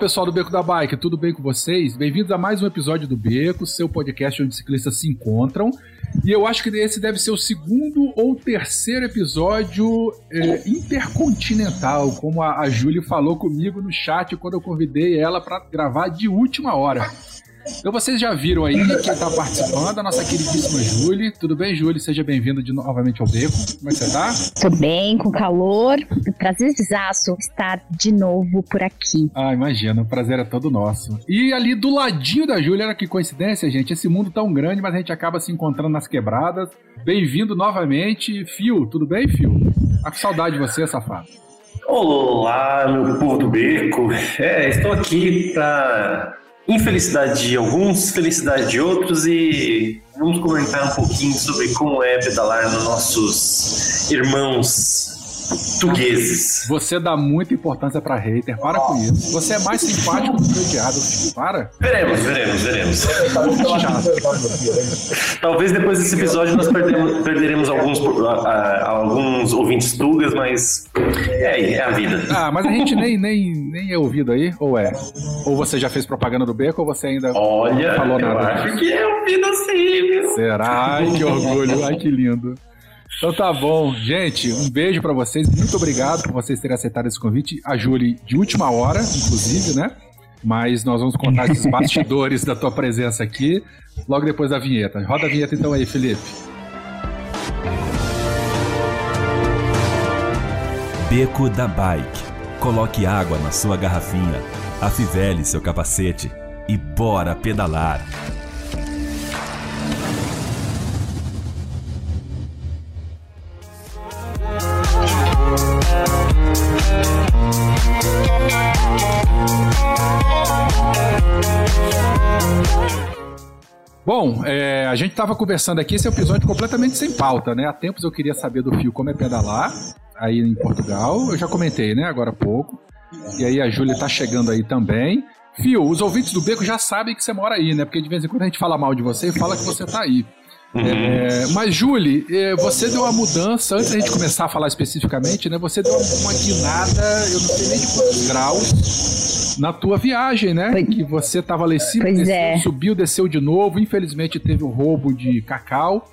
Pessoal do Beco da Bike, tudo bem com vocês? Bem-vindos a mais um episódio do Beco, seu podcast onde ciclistas se encontram. E eu acho que esse deve ser o segundo ou terceiro episódio é, intercontinental, como a, a Júlia falou comigo no chat quando eu convidei ela para gravar de última hora. Então vocês já viram aí quem está participando, a nossa queridíssima Júlia. Tudo bem, Júlia? Seja bem-vinda novamente ao Beco. Como é que você tá? Tudo bem, com calor. Prazerzaço estar de novo por aqui. Ah, imagina, o prazer é todo nosso. E ali do ladinho da Júlia, olha que coincidência, gente. Esse mundo tão grande, mas a gente acaba se encontrando nas quebradas. Bem-vindo novamente, Fio. Tudo bem, Fio? Tá com saudade de você, safado. Olá, meu povo do beco. É, estou aqui para infelicidade de alguns, felicidade de outros e vamos comentar um pouquinho sobre como é pedalar nos nossos irmãos portugueses. Você dá muita importância pra hater, para com isso. Você é mais simpático do que odiado. Para. Veremos, veremos, veremos. Talvez depois desse episódio nós perdemos, perderemos alguns, uh, alguns ouvintes tugas, mas é, é, a vida. Ah, mas a gente nem, nem, nem é ouvido aí, ou é? Ou você já fez propaganda do beco, ou você ainda Olha, não falou nada? Eu acho que é ouvido sim. Será? Ai, que orgulho. Ai, que lindo. Então tá bom. Gente, um beijo para vocês. Muito obrigado por vocês terem aceitado esse convite. A Julie, de última hora, inclusive, né? Mas nós vamos contar esses bastidores da tua presença aqui logo depois da vinheta. Roda a vinheta então aí, Felipe. Beco da Bike. Coloque água na sua garrafinha, afivele seu capacete e bora pedalar. Bom, é, a gente estava conversando aqui, esse é episódio completamente sem pauta, né? Há tempos eu queria saber do Fio como é pedalar, aí em Portugal. Eu já comentei, né, agora há pouco. E aí a Júlia está chegando aí também. Fio, os ouvintes do Beco já sabem que você mora aí, né? Porque de vez em quando a gente fala mal de você e fala que você está aí. Uhum. É, mas, Julie, é, você deu uma mudança, antes da gente começar a falar especificamente, né? Você deu uma guinada, eu não sei nem de quantos graus, na tua viagem, né? Pois, que você estava lá em cima, desceu, é. subiu, desceu de novo, infelizmente teve o um roubo de cacau.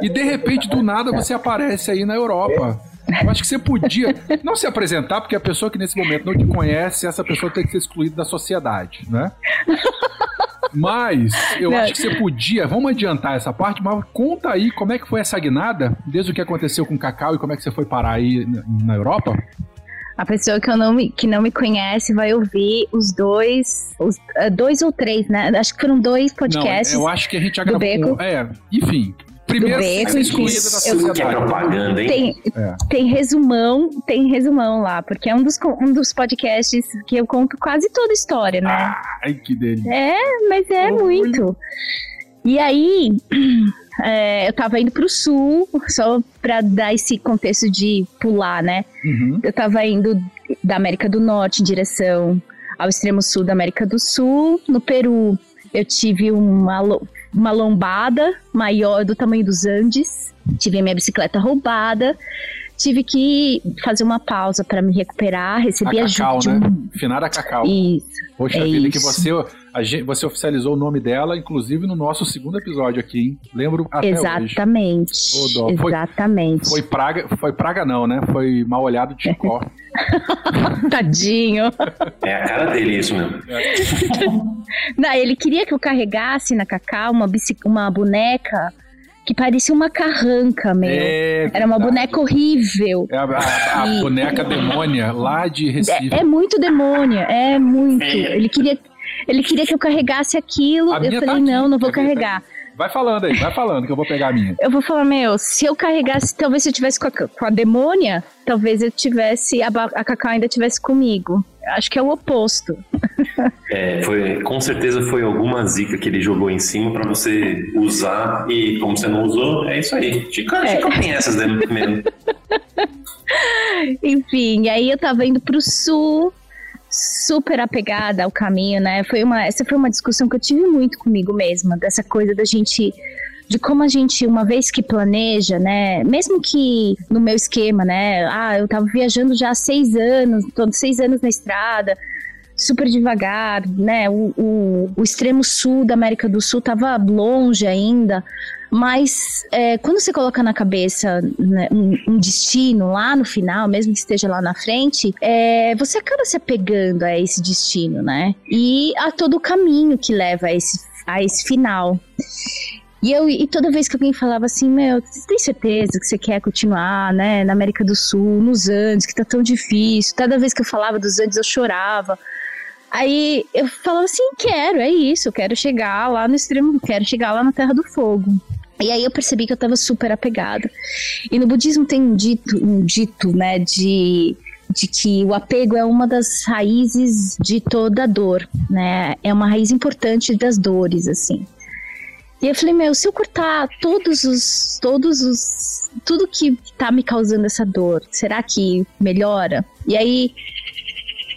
E de repente, do nada, você aparece aí na Europa. Eu acho que você podia não se apresentar, porque a pessoa que nesse momento não te conhece, essa pessoa tem que ser excluída da sociedade, né? Mas eu não. acho que você podia, vamos adiantar essa parte, mas conta aí como é que foi essa guinada, desde o que aconteceu com o Cacau e como é que você foi parar aí na Europa. A pessoa que, eu não me, que não me conhece vai ouvir os dois, os, uh, dois ou três, né? Acho que foram dois podcasts. Não, eu acho que a gente já gravou. É, enfim, Primeiro, beco, excluída da sociedade. Que é propaganda, hein? Tem, é. tem resumão, tem resumão lá, porque é um dos, um dos podcasts que eu conto quase toda a história, né? Ai, que delícia. É, mas é oh, muito. E aí, é, eu tava indo pro sul, só pra dar esse contexto de pular, né? Uhum. Eu tava indo da América do Norte em direção ao extremo sul da América do Sul, no Peru. Eu tive uma uma lombada maior do tamanho dos Andes, tive a minha bicicleta roubada, tive que fazer uma pausa para me recuperar, recebi a ajuda. Cacau, né? Finada Cacau. Isso. Poxa é vida, isso. que você, a, você oficializou o nome dela, inclusive no nosso segundo episódio aqui, hein? Lembro até Exatamente. hoje. Oh, Exatamente. Foi, foi, praga, foi praga não, né? Foi mal olhado de Chicó. Tadinho. É a cara dele isso mesmo. É. Não, ele queria que eu carregasse na Cacau uma, uma boneca que parecia uma carranca, meu. É, Era uma boneca horrível. É a, a, a e, boneca demônia lá de Recife. É, é muito demônia, é muito. Ele queria, ele queria que eu carregasse aquilo. Eu falei, tá não, não vou carregar. Vai falando aí, vai falando que eu vou pegar a minha. Eu vou falar, meu, se eu carregasse, talvez se eu tivesse com a, com a demônia, talvez eu tivesse, a, a Cacau ainda tivesse comigo. Acho que é o oposto. É, foi, com certeza foi alguma zica que ele jogou em cima para você usar e como você não usou, é isso aí. Chico, é. Chico tem essas mesmo. Enfim, aí eu tava indo pro sul, super apegada ao caminho, né? Foi uma, essa foi uma discussão que eu tive muito comigo mesma, dessa coisa da gente de como a gente, uma vez que planeja, né, mesmo que no meu esquema, né, ah, eu tava viajando já há seis anos, todos seis anos na estrada, super devagar, né, o, o, o extremo sul da América do Sul tava longe ainda, mas é, quando você coloca na cabeça né, um, um, destino lá no final, mesmo que esteja lá na frente, é, você acaba se apegando a esse destino, né? E a todo o caminho que leva a esse, a esse final. E, eu, e toda vez que alguém falava assim, meu, você tem certeza que você quer continuar, né, na América do Sul, nos Andes, que tá tão difícil. Toda vez que eu falava dos Andes, eu chorava. Aí eu falava assim, quero, é isso, eu quero chegar lá no extremo, quero chegar lá na Terra do Fogo. E aí eu percebi que eu tava super apegada. E no budismo tem um dito, um dito, né, de de que o apego é uma das raízes de toda dor, né? É uma raiz importante das dores, assim. E eu falei, meu, se eu cortar todos os, todos os, tudo que tá me causando essa dor, será que melhora? E aí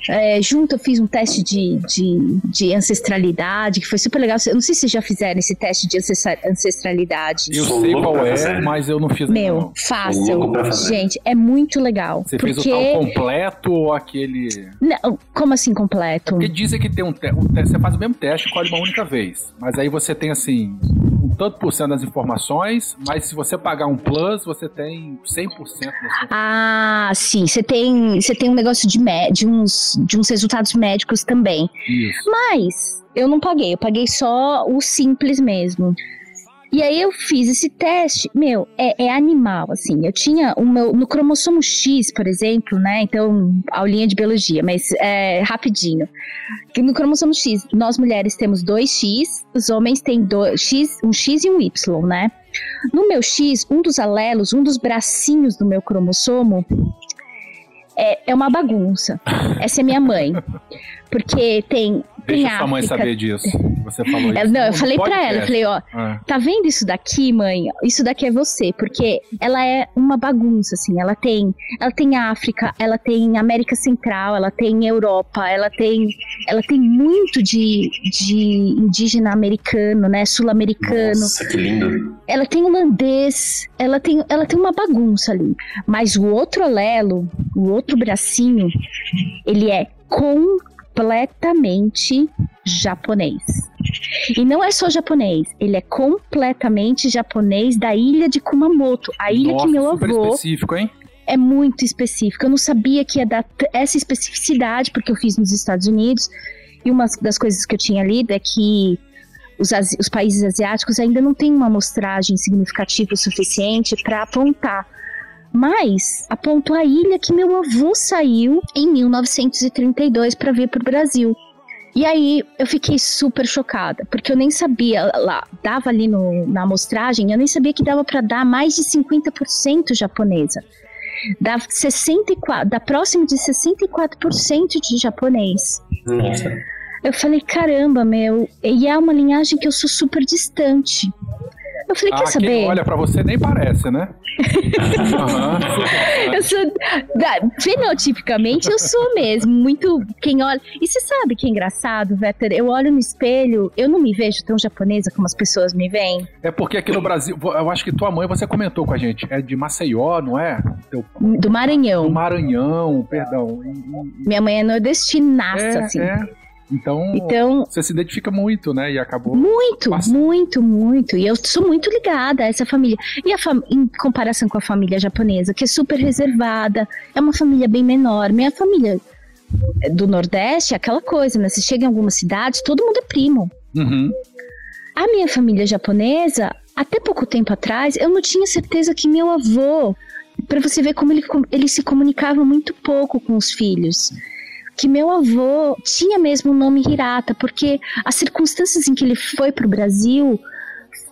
é, junto eu fiz um teste de, de, de, ancestralidade, que foi super legal. Eu não sei se vocês já fizeram esse teste de ancestralidade. Eu sei qual é, mas eu não fiz Meu, ainda, fácil. Gente, é muito legal. Você porque... fez o tal completo ou aquele. Não, como assim completo? Porque dizem que tem um, te... um teste, você faz o mesmo teste, colhe uma única vez. Mas aí você tem assim, tanto por cento das informações, mas se você pagar um plus, você tem 100% das Ah, sim. Você tem, você tem um negócio de, de uns de uns resultados médicos também. Isso. Mas eu não paguei, eu paguei só o simples mesmo. E aí eu fiz esse teste, meu, é, é, animal, assim. Eu tinha o meu, no cromossomo X, por exemplo, né? Então, aulinha de biologia, mas é, rapidinho. No cromossomo X, nós mulheres temos dois X, os homens têm dois, X, um X e um Y, né? No meu X, um dos alelos, um dos bracinhos do meu cromossomo é, é uma bagunça. Essa é minha mãe. Porque tem Deixa sua mãe saber disso. Você falou isso. Não, eu falei pra ela, eu falei, ó, é. tá vendo isso daqui, mãe? Isso daqui é você, porque ela é uma bagunça, assim. Ela tem, ela tem África, ela tem América Central, ela tem Europa, ela tem, ela tem muito de, de indígena americano, né? Sul-americano. Nossa, que lindo. Ela tem holandês, ela tem, ela tem uma bagunça ali. Mas o outro alelo, o outro bracinho, ele é com completamente japonês. E não é só japonês, ele é completamente japonês da ilha de Kumamoto, a ilha Nossa, que meu super avô. específico, hein? É muito específico. Eu não sabia que ia dar essa especificidade, porque eu fiz nos Estados Unidos. E uma das coisas que eu tinha lido é que os, os países asiáticos ainda não têm uma amostragem significativa o suficiente para apontar mas apontou a ilha que meu avô saiu em 1932 para vir para o Brasil. E aí eu fiquei super chocada, porque eu nem sabia, lá, dava ali no, na amostragem, eu nem sabia que dava para dar mais de 50% japonesa. Dá 64, dá próximo de 64% de japonês. Nossa. Eu falei, caramba, meu, e é uma linhagem que eu sou super distante. Eu falei, quer ah, saber? Quem olha para você nem parece, né? uhum. Eu sou. Fenotipicamente, eu sou mesmo. Muito. Quem olha. E você sabe que é engraçado, Vetter? Eu olho no espelho, eu não me vejo tão japonesa como as pessoas me veem. É porque aqui no Brasil, eu acho que tua mãe, você comentou com a gente, é de Maceió, não é? Teu... Do Maranhão. Do Maranhão, perdão. Minha mãe é nordestinaça, é, assim. É. Então, então, você se identifica muito, né? E acabou. Muito, passando. muito, muito. E eu sou muito ligada a essa família. E a fam em comparação com a família japonesa, que é super reservada, é uma família bem menor. Minha família do Nordeste é aquela coisa, né? Você chega em alguma cidade, todo mundo é primo. Uhum. A minha família japonesa, até pouco tempo atrás, eu não tinha certeza que meu avô, para você ver como ele, ele se comunicava muito pouco com os filhos que meu avô tinha mesmo o nome Hirata, porque as circunstâncias em que ele foi para o Brasil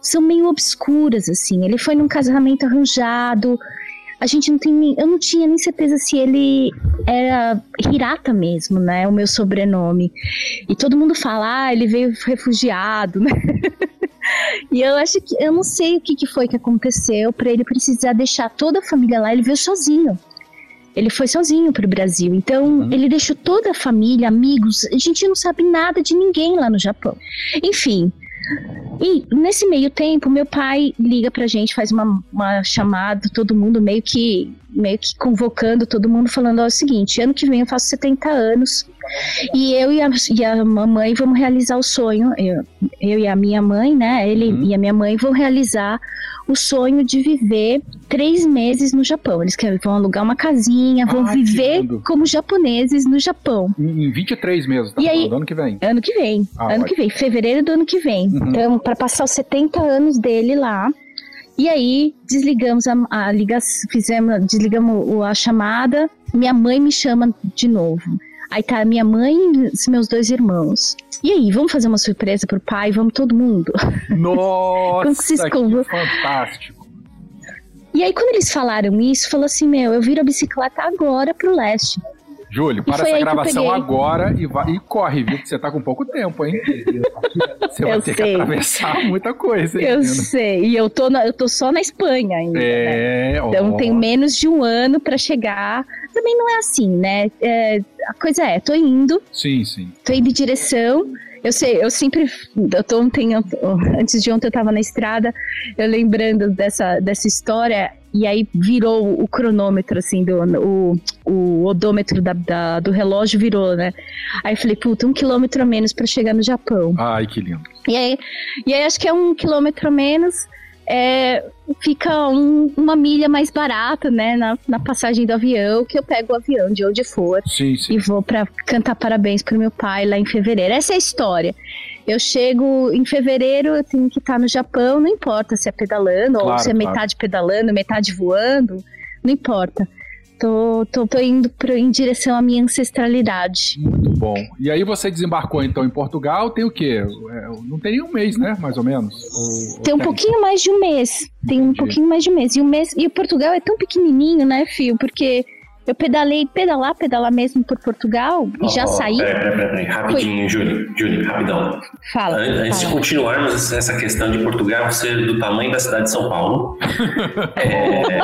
são meio obscuras, assim. Ele foi num casamento arranjado. A gente não tem. Eu não tinha nem certeza se ele era Hirata mesmo, né? O meu sobrenome. E todo mundo fala, ah, ele veio refugiado, né? e eu acho que. Eu não sei o que, que foi que aconteceu para ele precisar deixar toda a família lá. Ele veio sozinho. Ele foi sozinho pro Brasil. Então, uhum. ele deixou toda a família, amigos. A gente não sabe nada de ninguém lá no Japão. Enfim. E nesse meio tempo, meu pai liga pra gente, faz uma, uma chamada, todo mundo meio que meio que convocando todo mundo, falando ó, é o seguinte: ano que vem eu faço 70 anos e eu e a, e a mamãe vamos realizar o sonho. Eu, eu e a minha mãe, né? Ele uhum. e a minha mãe vão realizar o sonho de viver três meses no Japão. Eles querem, vão alugar uma casinha, vão ah, viver como japoneses no Japão. Em, em 23 meses, tá? E aí, ano que vem. Ano que vem. Ah, ano que vem, fevereiro do ano que vem. Uhum. Então, para passar os 70 anos dele lá. E aí, desligamos a, a ligação, fizemos, desligamos a chamada, minha mãe me chama de novo. Aí tá minha mãe e os meus dois irmãos. E aí, vamos fazer uma surpresa pro pai? Vamos todo mundo? Nossa, que fantástico. E aí, quando eles falaram isso, falou assim: Meu, eu viro a bicicleta agora pro leste. Júlio, para essa gravação agora e, vai, e corre, viu? Que você tá com pouco tempo, hein? Você vai eu ter sei. que atravessar muita coisa. Hein, eu menina? sei. E eu tô, na, eu tô só na Espanha ainda. É, né? Então ó. tem menos de um ano para chegar. Também não é assim, né? É, a coisa é, tô indo. Sim, sim. Tô indo em direção. Eu sei, eu sempre. Eu tô ontem, antes de ontem eu tava na estrada, eu lembrando dessa, dessa história e aí virou o cronômetro, assim, do, o, o odômetro da, da, do relógio virou, né? Aí eu falei, puta, um quilômetro a menos para chegar no Japão. Ai, que lindo. E aí, e aí acho que é um quilômetro a menos, é, fica um, uma milha mais barata, né, na, na, passagem do avião, que eu pego o avião de onde for sim, sim. e vou para cantar parabéns pro meu pai lá em fevereiro. Essa é a história. Eu chego em fevereiro, eu tenho que estar no Japão, não importa se é pedalando claro, ou se é claro. metade pedalando, metade voando, não importa. Tô, tô, tô indo pro, em direção à minha ancestralidade. Bom. E aí você desembarcou então em Portugal, tem o quê? É, não tem um mês, né? Mais ou menos? Ou, tem um tem? pouquinho mais de um mês. Tem Entendi. um pouquinho mais de um mês. E o mês. E o Portugal é tão pequenininho, né, Fio? Porque eu pedalei, pedalar, pedalar mesmo por Portugal oh, e já oh, saí. Peraí, peraí, peraí, rapidinho, Júlio, Júlio, rapidão. Fala. Antes fala. de continuarmos essa questão de Portugal ser do tamanho da cidade de São Paulo, é...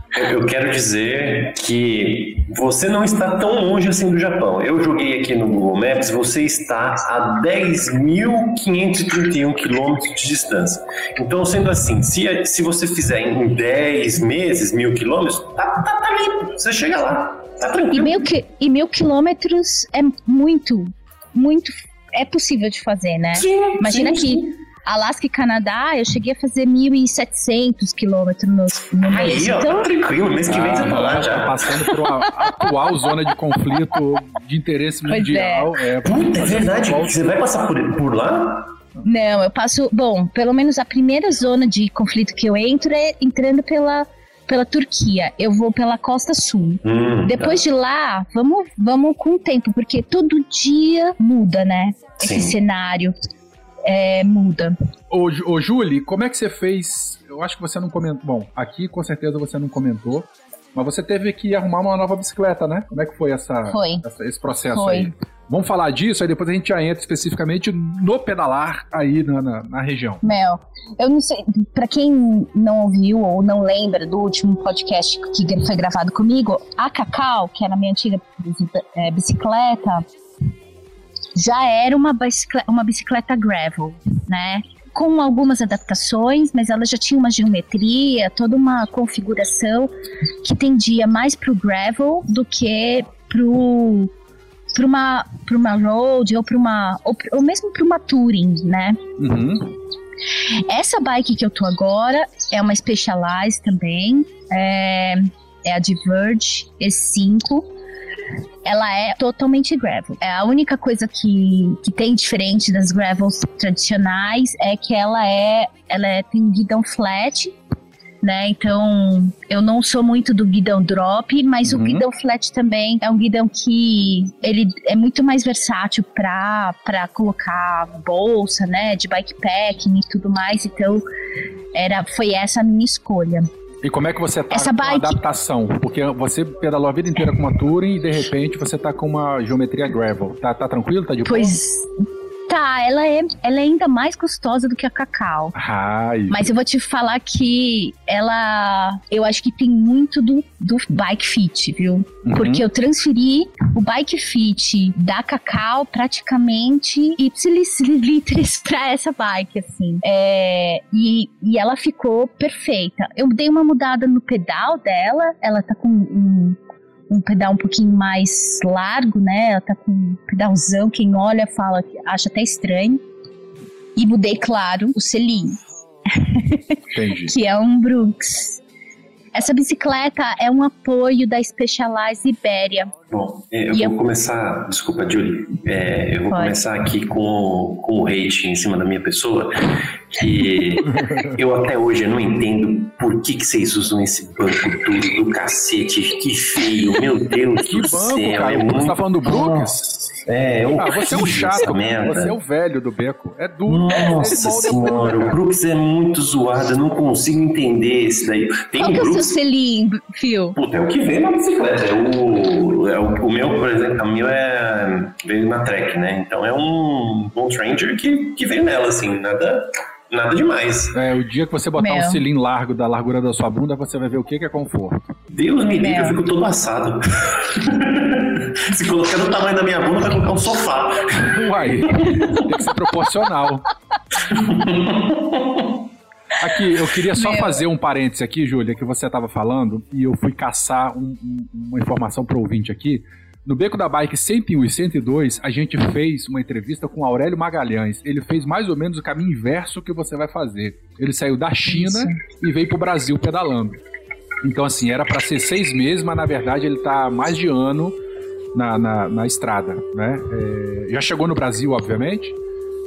eu quero dizer que você não está tão longe assim do Japão. Eu joguei aqui no Google Maps, você está a 10.531 quilômetros de distância. Então, sendo assim, se, se você fizer em 10 meses, mil quilômetros, tá, tá, tá limpo, você chega lá. Tá tranquilo. E mil, e mil quilômetros é muito, muito. É possível de fazer, né? Sim, Imagina sim, que sim. Alasca e Canadá, eu cheguei a fazer 1.700 quilômetros no, no mês. Aí, ó, então... tá tranquilo, mês que vem ah, você tá lá já. Passando por uma atual zona de conflito de interesse pois mundial. É, é, Puta, é verdade. Você vai passar por, por lá? Não, eu passo. Bom, pelo menos a primeira zona de conflito que eu entro é entrando pela pela Turquia, eu vou pela Costa Sul. Hum, Depois tá. de lá, vamos, vamos com o tempo, porque todo dia muda, né? Sim. Esse cenário é, muda. Ô, ô, Julie, como é que você fez? Eu acho que você não comentou. Bom, aqui com certeza você não comentou. Mas você teve que arrumar uma nova bicicleta, né? Como é que foi, essa, foi. essa esse processo foi. aí? Vamos falar disso, aí depois a gente já entra especificamente no pedalar aí na, na, na região. Mel, eu não sei, para quem não ouviu ou não lembra do último podcast que foi gravado comigo, a Cacau, que era a minha antiga bicicleta, já era uma bicicleta, uma bicicleta gravel, né? Com algumas adaptações, mas ela já tinha uma geometria, toda uma configuração que tendia mais para o gravel do que para uma para uma road ou para uma ou, ou mesmo para uma touring, né? Uhum. Essa bike que eu tô agora é uma Specialized também, é, é a Diverge E5 ela é totalmente gravel. É a única coisa que, que tem diferente das gravels tradicionais é que ela é ela é, tem guidão flat, né? Então, eu não sou muito do guidão drop, mas uhum. o guidão flat também é um guidão que ele é muito mais versátil para para colocar bolsa, né, de bikepacking e tudo mais. Então, era foi essa a minha escolha. E como é que você tá Essa com bike... a adaptação? Porque você pedalou a vida inteira com uma Touring e de repente você tá com uma geometria gravel. Tá, tá tranquilo? Tá de boa? Pois... Tá ela é, ela é ainda mais gostosa do que a cacau. Ai. Mas eu vou te falar que ela. Eu acho que tem muito do, do bike fit, viu? Uhum. Porque eu transferi o bike fit da cacau praticamente ipsilis literis pra essa bike, assim. É, e, e ela ficou perfeita. Eu dei uma mudada no pedal dela, ela tá com um um pedal um pouquinho mais largo, né? Ela tá com um pedalzão, quem olha fala que acha até estranho. E mudei, claro, o selinho. Entendi. que é um Brooks. Essa bicicleta é um apoio da Specialized Iberia. Bom, é, eu E vou eu- começar, desculpa, Julie, é, eu vou Pode. começar aqui com, com o hate em cima da minha pessoa, que eu até hoje eu não entendo por que, que vocês usam esse banco duro do cacete, que feio, meu Deus Que do banco, céu, cara. é Você muito... tá falando do Brooks? É, é Ah, você é um chato. Você é o velho do beco. É duro. Nossa Esse molde é senhora, o. Brooks é muito zoado, eu não consigo entender esse daí. Tem Qual um que é o seu Brooks selinho, Phil? Puta, é o que vem na bicicleta. É o, é o, o meu, por exemplo, o meu é veio na Trek, né? Então é um Bolt Ranger que, que veio nela, assim, nada, nada demais. É, o dia que você botar Meu. um cilindro largo da largura da sua bunda, você vai ver o que é conforto. Deus me livre, eu fico todo assado. Se colocar no tamanho da minha bunda, vai colocar um sofá. Uai, tem que ser proporcional. Aqui, eu queria só Meu. fazer um parêntese aqui, Júlia, que você estava falando, e eu fui caçar um- um- uma informação para o ouvinte aqui. No Beco da Bike 101 e 102, a gente fez uma entrevista com Aurélio Magalhães. Ele fez mais ou menos o caminho inverso que você vai fazer. Ele saiu da China e veio pro Brasil pedalando. Então, assim, era para ser seis meses, mas na verdade ele tá há mais de ano na, na, na estrada, né? É, já chegou no Brasil, obviamente,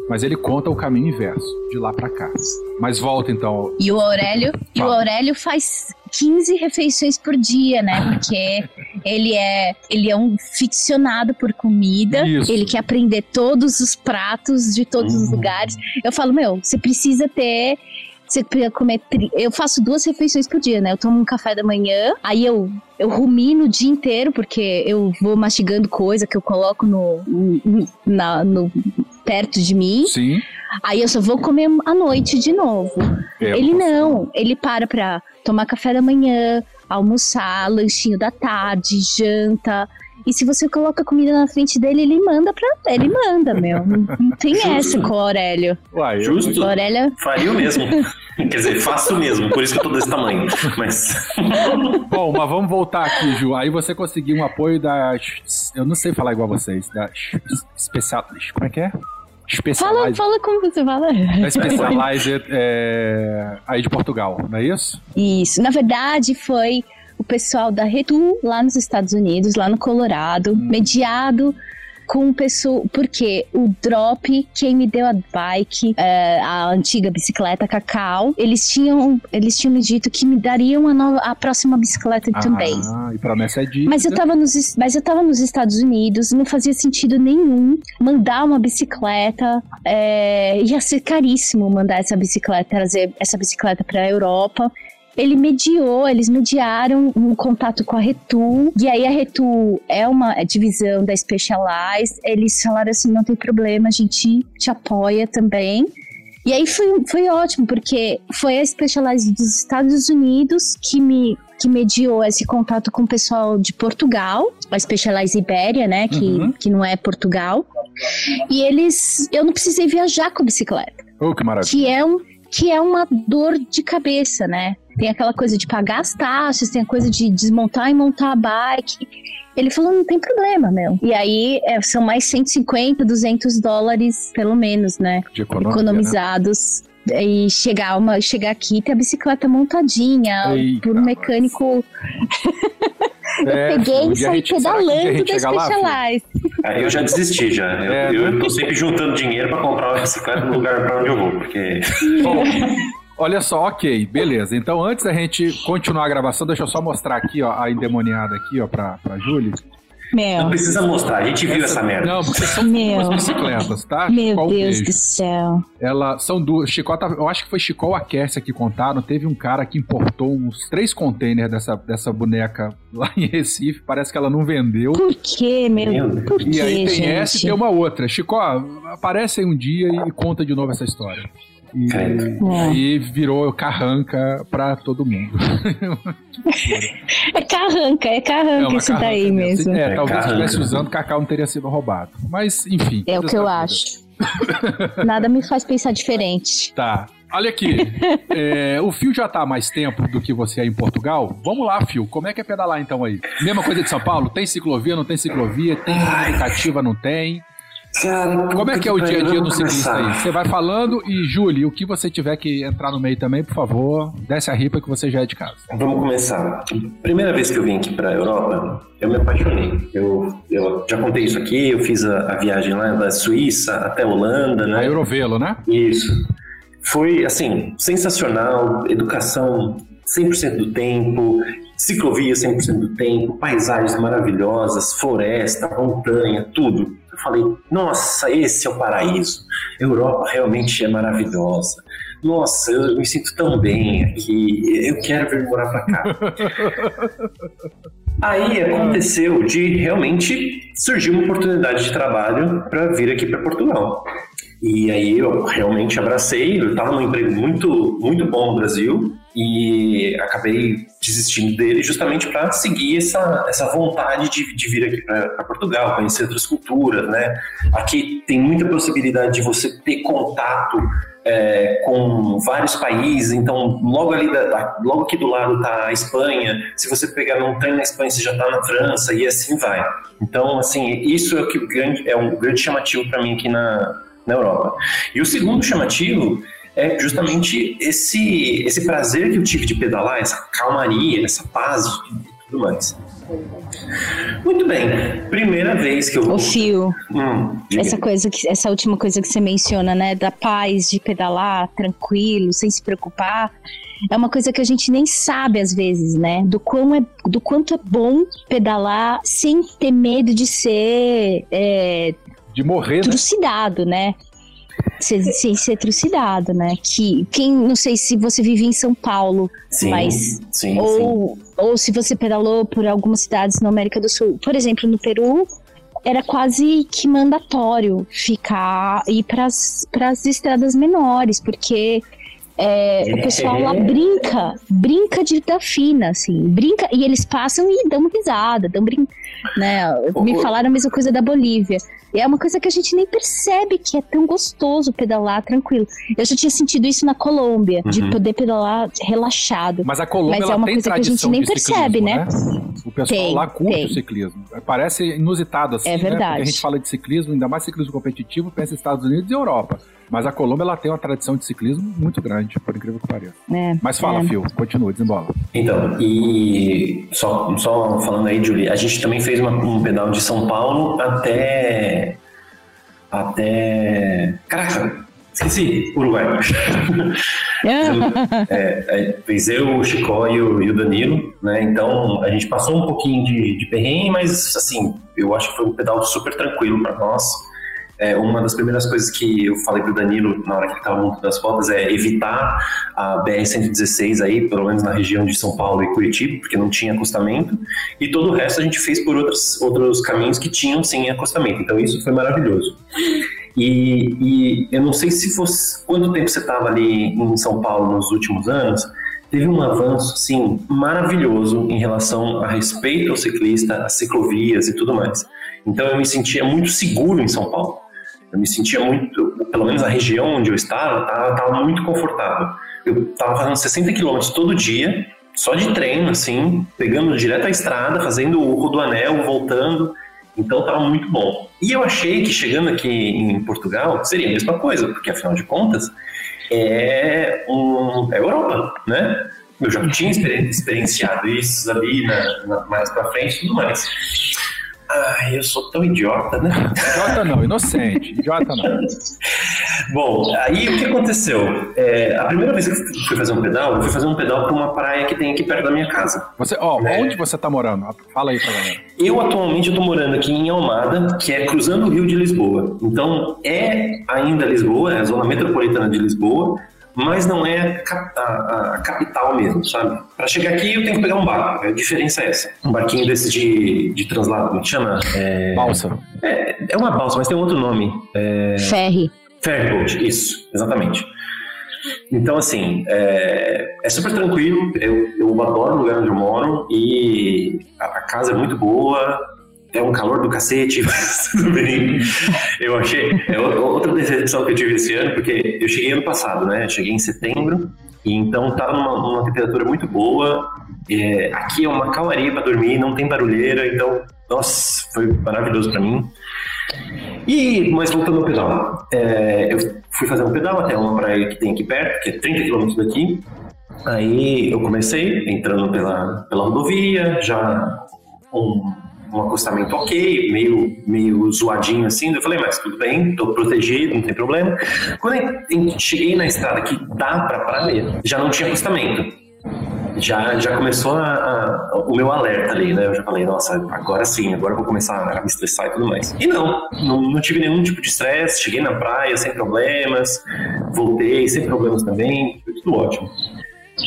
mas ele conta o caminho inverso, de lá para cá. Mas volta então. E o Aurélio, e o. Aurélio faz 15 refeições por dia, né? Porque ele é, ele é um ficcionado por comida, Isso. ele quer aprender todos os pratos de todos os Uhum. lugares. Eu falo, meu, você precisa ter você precisa comer. tri- Eu faço duas refeições por dia, né? Eu tomo um café da manhã, aí eu, eu rumino o dia inteiro, porque eu vou mastigando coisa que eu coloco no, na, no perto de mim. Sim. Aí eu só vou comer à noite de novo. é, Ele não, ele para pra tomar café da manhã, almoçar, lanchinho da tarde, janta. E se você coloca comida na frente dele, ele manda pra. Ele manda, meu. Não, tem Justo. essa com o Aurélio. Uai, eu- Justo. O Aurélio. Faria o mesmo. Quer dizer, faço o mesmo, por isso que eu tô desse tamanho. Mas. Bom, mas vamos voltar aqui, Ju. Aí você conseguiu um apoio da. Eu não sei falar igual vocês. Da especial. Como é que é? Fala, fala como você fala. Da Specialized é, aí de Portugal, não é isso? Isso. Na verdade, foi o pessoal da Retu, lá nos Estados Unidos, lá no Colorado, mediado com pessoa. Porque o drop, quem me deu a bike, é, a antiga bicicleta Cacau, eles tinham, eles tinham me dito que me dariam a, nova, a próxima bicicleta também. Ah, e promessa é dívida. Mas eu, tava nos, mas eu tava nos Estados Unidos, não fazia sentido nenhum mandar uma bicicleta. é, ia ser caríssimo mandar essa bicicleta, trazer essa bicicleta pra Europa. Ele mediou, eles mediaram um contato com a Retu, e aí a Retu é uma divisão da Specialized. Eles falaram assim: não tem problema, a gente te apoia também. E aí foi, foi ótimo, porque foi a Specialized dos Estados Unidos que me que mediou esse contato com o pessoal de Portugal, a Specialized Ibéria, né, que, Uhum. que não é Portugal. E eles, eu não precisei viajar com bicicleta, Oh, que maravilha. que é um que é uma dor de cabeça, né? Tem aquela coisa de pagar as taxas, tem a coisa de desmontar e montar a bike. Ele falou, não tem problema, meu. E aí é, são mais 150, 200 dólares, pelo menos, né? De economia, né? economizados. E chegar, uma, chegar aqui e ter a bicicleta montadinha Eita, por um mecânico. É, Peguei um e saí pedalando da? Specialized. Aí eu já desisti já. Eu, É, eu né? tô sempre juntando dinheiro pra comprar uma bicicleta no lugar pra onde eu vou, porque. Bom, olha só, ok, beleza. Então, antes da gente continuar a gravação, deixa eu só mostrar aqui, ó, a endemoniada aqui, ó, pra, pra Júlia. Meu. Não precisa mostrar, a gente viu essa, essa merda. Não, porque são Meu. duas bicicletas, tá? Meu Chicó Deus do céu. Ela, são duas. Chicó, eu acho que foi Chicó ou a Kersia que contaram. Teve um cara que importou uns três containers dessa, dessa boneca lá em Recife. Parece que ela não vendeu. Por quê, meu? Por e aí tem gente? essa e tem uma outra. Chicó, aparece aí um dia e conta de novo essa história. E é. aí virou carranca pra todo mundo. é carranca, é carranca é isso daí mesmo. É, é talvez se estivesse usando, Cacau não teria sido roubado. Mas, enfim. É o que eu acho. Nada me faz pensar diferente. Tá. Olha aqui, é, o Fio já tá há mais tempo do que você aí em Portugal. Vamos lá, Fio, como é que é pedalar então aí? Mesma coisa de São Paulo? Tem ciclovia, não tem ciclovia? Tem indicativa, não tem? Cara, como é que é o dia a dia do ciclista aí? Você vai falando e, Júlio, o que você tiver que entrar no meio também, por favor, desce a ripa que você já é de casa. Vamos começar. Primeira vez que eu vim aqui para a Europa, eu me apaixonei. Eu, eu já contei isso aqui, eu fiz a, a viagem lá da Suíça até Holanda, né? A Eurovelo, né? Isso. Foi, assim, sensacional, educação 100% do tempo, ciclovia 100% do tempo, paisagens maravilhosas, floresta, montanha, tudo. Eu falei, nossa, esse é o paraíso. A Europa realmente é maravilhosa. Nossa, eu me sinto tão bem aqui. Eu quero vir morar para cá. Aí aconteceu de realmente surgir uma oportunidade de trabalho para vir aqui para Portugal. E aí eu realmente abracei, eu estava num emprego muito, muito bom no Brasil e acabei desistindo dele justamente para seguir essa, essa vontade de, de vir aqui para Portugal, conhecer outras culturas, né? Aqui tem muita possibilidade de você ter contato é, com vários países, então logo ali, da, logo aqui do lado está a Espanha, se você pegar um trem na Espanha, você já está na França e assim vai. Então, assim, isso é o que é um grande chamativo para mim aqui na na Europa. E o segundo chamativo é justamente esse, esse prazer que eu tive de pedalar, essa calmaria, essa paz e tudo mais. Muito bem, primeira vez que eu vou. O fio. Hum, essa coisa que, essa última coisa que você menciona, né, da paz de pedalar tranquilo, sem se preocupar, é uma coisa que a gente nem sabe às vezes, né? Do quão é, do quanto é bom pedalar sem ter medo de ser é, de morrer, né? trucidado, né? Ser, ser, ser trucidado, né? Que quem não sei se você vive em São Paulo, sim, mas sim, ou sim. ou se você pedalou por algumas cidades na América do Sul, por exemplo, no Peru, era quase que mandatório ficar ir para as estradas menores, porque é, o pessoal lá brinca, brinca de vida fina, assim, brinca e eles passam e dão risada, dão brin... né? Me falaram a mesma coisa da Bolívia. É uma coisa que a gente nem percebe que é tão gostoso pedalar tranquilo. Eu já tinha sentido isso na Colômbia, uhum. de poder pedalar relaxado. Mas a Colômbia Mas é uma coisa que a gente nem percebe, né? né? O pessoal tem, lá curte tem. o ciclismo. Parece inusitado assim, é verdade. Né? A gente fala de ciclismo, ainda mais ciclismo competitivo, pensa Estados Unidos e Europa. Mas a Colômbia ela tem uma tradição de ciclismo muito grande, por incrível que pareça. É, Mas fala, é. Fio, continua, desembola. Então, e só, só falando aí, Julie, a gente também fez uma, um pedal de São Paulo até. Até. Caraca, esqueci, Uruguai. é, é, fez eu, o Chicó e o, e o, Danilo, né? Então a gente passou um pouquinho de, de perrengue, mas assim, eu acho que foi um pedal super tranquilo para nós. É, uma das primeiras coisas que eu falei pro Danilo na hora que ele estava montando as fotos é evitar a BR-116 aí, pelo menos na região de São Paulo e Curitiba, porque não tinha acostamento, e todo o resto a gente fez por outros, outros caminhos que tinham sim acostamento, então isso foi maravilhoso. E, e eu não sei se fosse quanto tempo você estava ali em São Paulo nos últimos anos, teve um avanço, sim, maravilhoso em relação a respeito ao ciclista, às ciclovias e tudo mais. Então eu me sentia muito seguro em São Paulo. Eu me sentia muito, pelo menos a região onde eu estava, estava muito confortável. Eu estava fazendo 60 quilômetros todo dia, só de treino, assim, pegando direto a estrada, fazendo o rodoanel, voltando. Então estava muito bom. E eu achei que chegando aqui em Portugal seria a mesma coisa, porque afinal de contas é, um, é Europa, né? Eu já tinha experienciado isso ali na, na, mais para frente e tudo mais. Ai, eu sou tão idiota, né? Idiota não, inocente. Idiota não. Bom, aí o que aconteceu? É, a primeira vez que eu fui fazer um pedal, eu fui fazer um pedal para uma praia que tem aqui perto da minha casa. Você, ó, né? onde você tá morando? Fala aí pra galera. Eu atualmente estou morando aqui em Almada, que é cruzando o Rio de Lisboa. Então é ainda Lisboa, é a zona metropolitana de Lisboa, mas não é a, a, a capital mesmo, sabe? Para chegar aqui eu tenho que pegar um barco, a diferença é essa. Um barquinho desse de, de translado, como chama? É... Balsa. É, é uma balsa, mas tem um outro nome. É... Ferry. Ferryboat, isso, exatamente. Então, assim, é, é super tranquilo, eu, eu adoro o lugar onde eu moro e a, a casa é muito boa, é um calor do cacete, mas tudo bem. Eu achei. É outra decepção que eu tive esse ano, porque eu cheguei ano passado, né? Cheguei em setembro, e então tá numa, numa temperatura muito boa. É, aqui é uma calmaria para dormir, não tem barulheira, então, nossa, foi maravilhoso para mim. E, mas voltando ao pedal, é, eu fui fazer um pedal até uma praia que tem aqui perto, que é 30 km daqui. Aí eu comecei entrando pela, pela rodovia, já um um acostamento ok, meio, meio zoadinho assim. Eu falei, mas tudo bem, tô protegido, não tem problema. Quando eu cheguei na estrada que dá pra praia, já não tinha acostamento. Já, já começou a, a, o meu alerta ali, né? Eu já falei, nossa, agora sim, agora eu vou começar a me estressar e tudo mais. E não, não, não tive nenhum tipo de estresse, cheguei na praia sem problemas, voltei sem problemas também, tudo ótimo.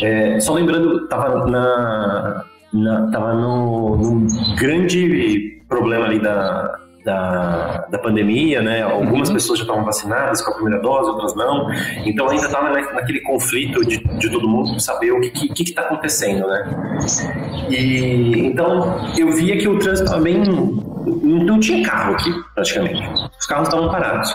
É, só lembrando, tava na, na, tava no, no grande problema ali da, da, da pandemia, né? Algumas uhum. pessoas já estavam vacinadas com a primeira dose, outras não. Então ainda estava naquele conflito de, de todo mundo saber o que que está acontecendo, né? E então eu via que o trânsito estava bem não tinha carro aqui, praticamente. Os carros estavam parados.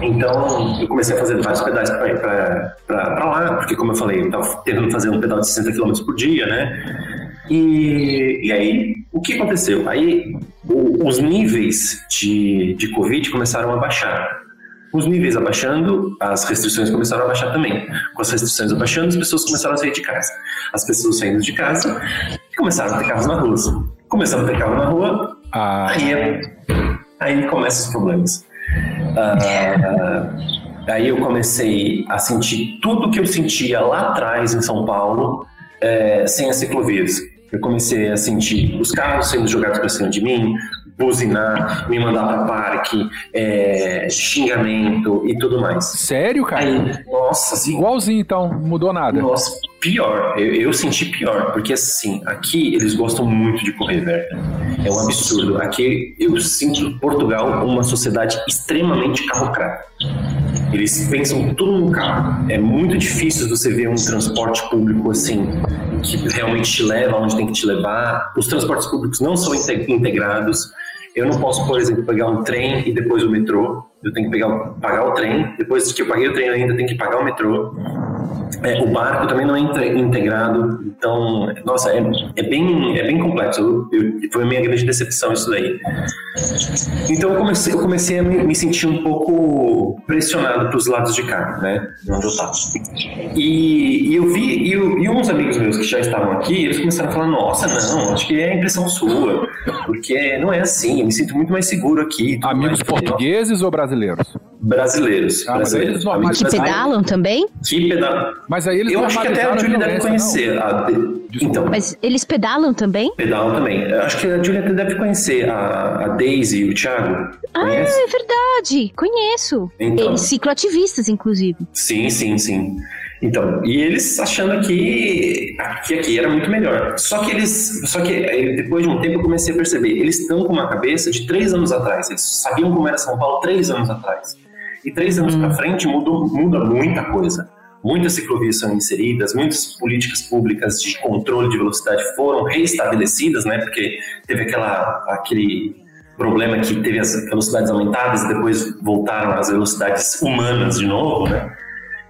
Então, eu comecei a fazer vários pedais para lá, porque, como eu falei, eu estava tentando fazer um pedal de 60 km por dia, né? E, e aí, o que aconteceu? Aí, o, os níveis de, de Covid começaram a baixar. Os níveis abaixando, as restrições começaram a baixar também. Com as restrições abaixando, as pessoas começaram a sair de casa. As pessoas saindo de casa começaram a ter carros na rua. Começaram a ter carro na rua, ah. aí, aí começam os problemas. Uh, aí eu comecei a sentir tudo que eu sentia lá atrás em São Paulo, é, sem as ciclovias. Eu comecei a sentir os carros sendo jogados para cima de mim, buzinar, me mandar para parque, é, xingamento e tudo mais. Sério, cara? Aí, nossa, assim, igualzinho então, não mudou nada. Nossa, pior. Eu, eu, senti pior, porque assim, aqui eles gostam muito de correr, velho. É um absurdo. Aqui eu sinto Portugal uma sociedade extremamente carrocrata. Eles pensam tudo no carro. É muito difícil você ver um transporte público assim que realmente te leva onde tem que te levar. Os transportes públicos não são integrados. Eu não posso, por exemplo, pegar um trem e depois o metrô. Eu tenho que pegar, pagar o trem. Depois que eu paguei o trem, eu ainda tenho que pagar o metrô. É, o barco também não é integrado, então, nossa, é, é, bem, é bem complexo. Eu, eu, foi a minha grande decepção isso daí. Então eu comecei, eu comecei a me, me sentir um pouco pressionado para os lados de cá, né? Onde eu estava. E, e, eu vi, e, eu, e uns amigos meus que já estavam aqui, eles começaram a falar: nossa, não, acho que é impressão sua, porque não é assim, eu me sinto muito mais seguro aqui. Amigos mais, portugueses ou brasileiros? Brasileiros. Ah, brasileiros. Mas que pedalam também? Que pedalam. Mas aí eles Eu acho que até a Júlia deve conhecer. A... Então. Mas eles pedalam também? Pedalam também. Eu acho que a Júlia deve conhecer a, a Daisy e o Thiago. Ah, Conhece? é verdade. Conheço. Então. Eles cicloativistas, inclusive. Sim, sim, sim. Então, e eles achando que, que aqui era muito melhor. Só que eles, só que depois de um tempo eu comecei a perceber, eles estão com uma cabeça de três anos atrás. Eles sabiam como era São Paulo três anos atrás. E três anos hum. para frente mudou, muda muita coisa. Muitas ciclovias são inseridas, muitas políticas públicas de controle de velocidade foram reestabelecidas, né? Porque teve aquela, aquele problema que teve as velocidades aumentadas e depois voltaram às velocidades humanas de novo, né?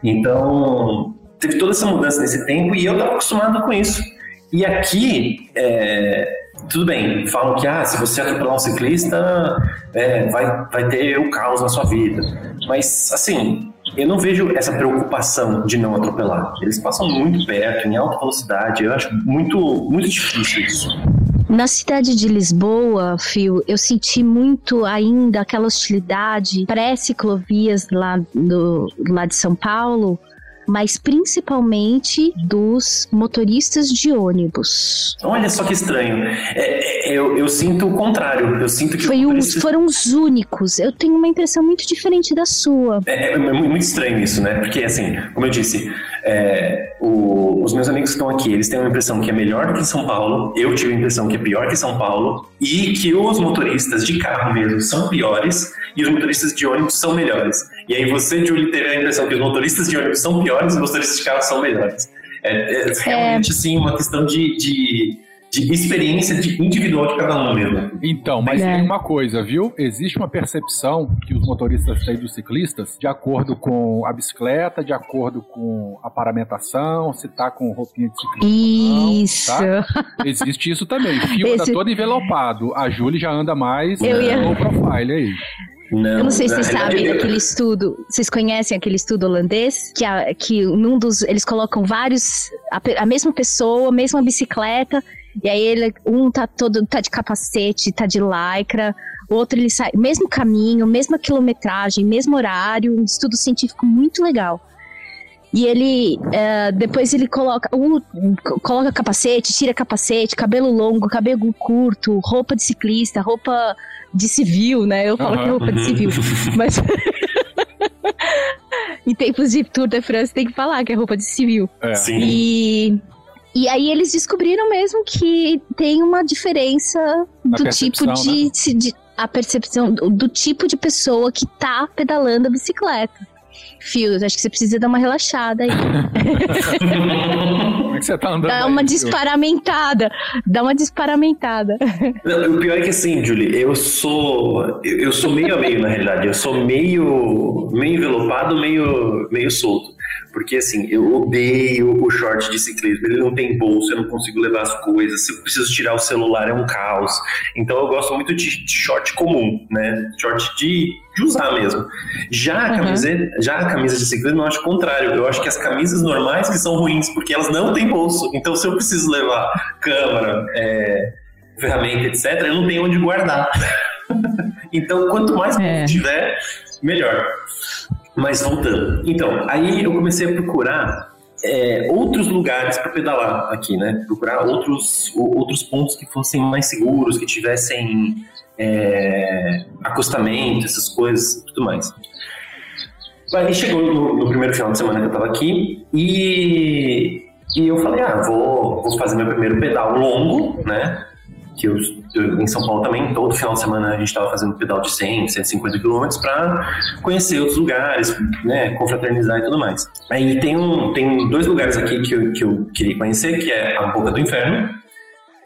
Então, teve toda essa mudança nesse tempo e eu estava acostumado com isso. E aqui, é, tudo bem, falam que ah, se você atropelar um ciclista, é, vai, vai ter o caos na sua vida. Mas, assim, eu não vejo essa preocupação de não atropelar. Eles passam muito perto, em alta velocidade. Eu acho muito, muito difícil isso. Na cidade de Lisboa, Fio, eu senti muito ainda aquela hostilidade pré-ciclovias lá, do, lá de São Paulo, mas principalmente dos motoristas de ônibus. Olha só que estranho. É, é, eu, eu, sinto o contrário. Eu sinto que Foi os, foram os únicos. Eu tenho uma impressão muito diferente da sua. É, é, é muito estranho isso, né? Porque, assim, como eu disse, é, o, os meus amigos que estão aqui, eles têm uma impressão que é melhor que São Paulo. Eu tive a impressão que é pior que São Paulo. E que os motoristas de carro mesmo são piores e os motoristas de ônibus são melhores. E aí você, Julie, teve a impressão que os motoristas de ônibus são piores e os motoristas de carro são melhores. É, é realmente, é... assim, uma questão de, de de experiência de individual de cada um mesmo. Então, mas é. tem uma coisa, viu? Existe uma percepção que os motoristas têm dos ciclistas, de acordo com a bicicleta, de acordo com a paramentação, se tá com roupinha de ciclista. Isso. Não, tá? Existe isso também. O fio Esse... anda todo envelopado. A Julie já anda mais Eu ia... low profile aí. Não, eu não sei se vocês sabem daquele estudo. Vocês conhecem aquele estudo holandês? Que, a, que num dos. Eles colocam vários. A, a mesma pessoa, a mesma bicicleta e aí ele, um tá todo, tá de capacete, tá de lycra, o outro ele sai, mesmo caminho, mesma quilometragem, mesmo horário, um estudo científico muito legal. E ele, uh, depois ele coloca, um, coloca capacete, tira capacete, cabelo longo, cabelo curto, roupa de ciclista, roupa de civil, né? Eu falo uhum. que é roupa de civil, mas... em tempos de Tour de France tem que falar que é roupa de civil. É. Sim. E e aí eles descobriram mesmo que tem uma diferença Na do tipo de, né? de, a percepção do, do, tipo de pessoa que tá pedalando a bicicleta. Fios, acho que você precisa dar uma relaxada aí. Que você tá andando? Dá uma aí, disparamentada. Dá uma disparamentada. Não, o pior é que assim, Julie, eu sou. Eu sou meio a meio, na realidade. Eu sou meio. meio envelopado, meio, meio solto. Porque assim, eu odeio o short de ciclismo. Ele não tem bolsa, eu não consigo levar as coisas. Se eu preciso tirar o celular, é um caos. Então eu gosto muito de, short comum, né? Short de, de usar mesmo. Já a, uhum. camiseta, já a camisa de ciclismo eu acho o contrário. Eu acho que as camisas normais que são ruins, porque elas não têm bolso. Então se eu preciso levar câmera, é, ferramenta, etc., eu não tenho onde guardar. então quanto mais é. tiver, melhor. Mas voltando. Então, aí eu comecei a procurar é, outros lugares para pedalar aqui, né? Procurar outros, outros pontos que fossem mais seguros, que tivessem é, acostamento, essas coisas tudo mais. Aí chegou no, no, primeiro final de semana que eu estava aqui e, e eu falei, ah, vou, vou fazer meu primeiro pedal longo, né? que eu, em São Paulo também, todo final de semana a gente estava fazendo pedal de 100, 150 quilômetros para conhecer outros lugares, né, confraternizar e tudo mais. Aí tem, um, tem dois lugares aqui que eu, que eu queria conhecer, que é a Boca do Inferno,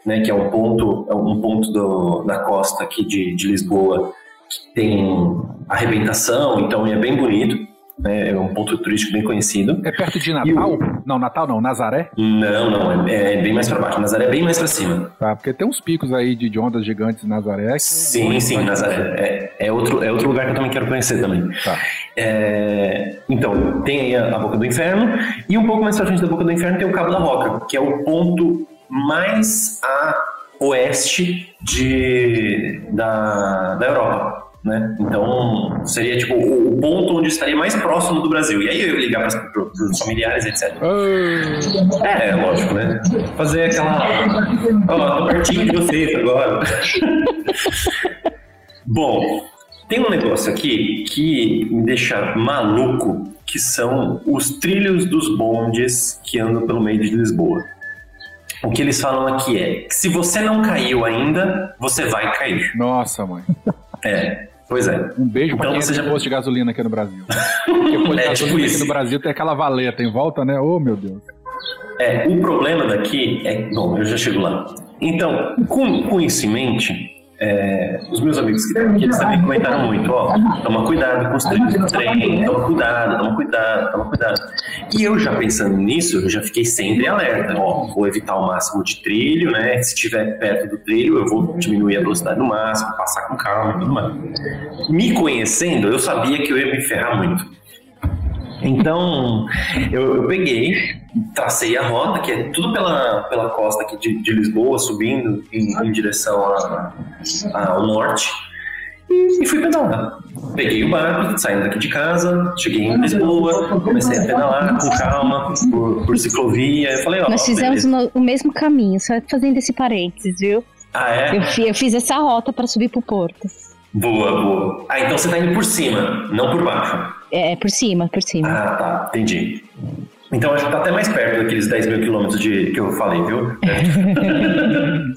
né, que é um ponto, é um ponto do, da costa aqui de, de Lisboa que tem arrebentação, então é bem bonito né? É um ponto turístico bem conhecido. É perto de Natal? O... Não, Natal não, Nazaré? Não, não, é, é bem mais para baixo. Nazaré é bem mais para cima. Tá, porque tem uns picos aí de, de ondas gigantes em Nazaré. Sim, sim, Nazaré. É, é, outro, é outro lugar que eu também quero conhecer também. Tá. É, então, tem aí a, a Boca do Inferno, e um pouco mais pra frente da Boca do Inferno tem o Cabo da Roca, que é o ponto mais a oeste de, da, da Europa. Né? Então, seria tipo o, ponto onde estaria mais próximo do Brasil. E aí eu ia ligar para os familiares, etc. Oh. É, lógico, né? Fazer aquela. Ó, oh, pertinho de vocês agora. Bom, tem um negócio aqui que me deixa maluco, que são os trilhos dos bondes que andam pelo meio de Lisboa. O que eles falam aqui é que se você não caiu ainda, você vai cair. Nossa, mãe. É, pois é. Um beijo então, pra quem é já... posto de gasolina aqui no Brasil. Porque posto de é, gasolina tipo aqui no Brasil tem aquela valeta em volta, né? Oh, meu Deus. É, o problema daqui é... Bom, eu já chego lá. Então, com, com isso em mente, é, os meus amigos que estão aqui, eles também comentaram muito, ó, toma cuidado com os treinos do trem, toma cuidado, toma cuidado, toma cuidado. E eu já pensando nisso, eu já fiquei sempre alerta, ó, vou evitar o máximo de trilho, né, se estiver perto do trilho, eu vou diminuir a velocidade no máximo, passar com calma e tudo mais. Me conhecendo, eu sabia que eu ia me ferrar muito. Então, eu, eu, peguei, tracei a rota, que é tudo pela, pela costa aqui de, de Lisboa, subindo em, em direção a, a, ao norte, e, e fui pedalar. Peguei o barco, saindo daqui de casa, cheguei em Lisboa, comecei a pedalar com calma, por, por ciclovia. Eu falei, ó. Nós fizemos o mesmo caminho, só fazendo esse parênteses, viu? Ah, é? Eu, eu fiz essa rota para subir pro Porto. Boa, boa. Ah, então você tá indo por cima, não por baixo. É, por cima, por cima. Ah, tá, entendi. Então acho que tá até mais perto daqueles 10 mil quilômetros de, que eu falei, viu?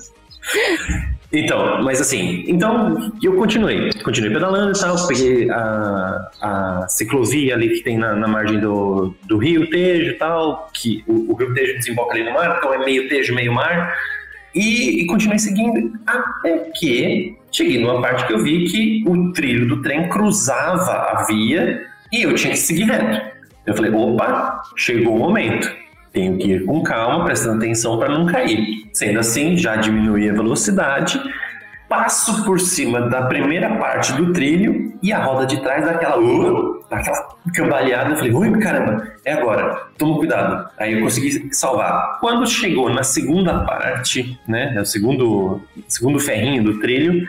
então, mas assim, então eu continuei, continuei pedalando e tal, peguei a, a ciclovia ali que tem na, na margem do, do rio Tejo e tal, que o, o rio Tejo desemboca ali no mar, então é meio Tejo, meio mar. E, e, continuei seguindo até que cheguei numa parte que eu vi que o trilho do trem cruzava a via e eu tinha que seguir reto. Eu falei, opa, chegou o momento. Tenho que ir com calma, prestando atenção para não cair. Sendo assim, já diminuí a velocidade passo por cima da primeira parte do trilho e a roda de trás daquela, uh, daquela cambaleada. Eu falei, ui, caramba, é agora, toma cuidado. Aí eu consegui salvar. Quando chegou na segunda parte, né, é o segundo, segundo ferrinho do trilho,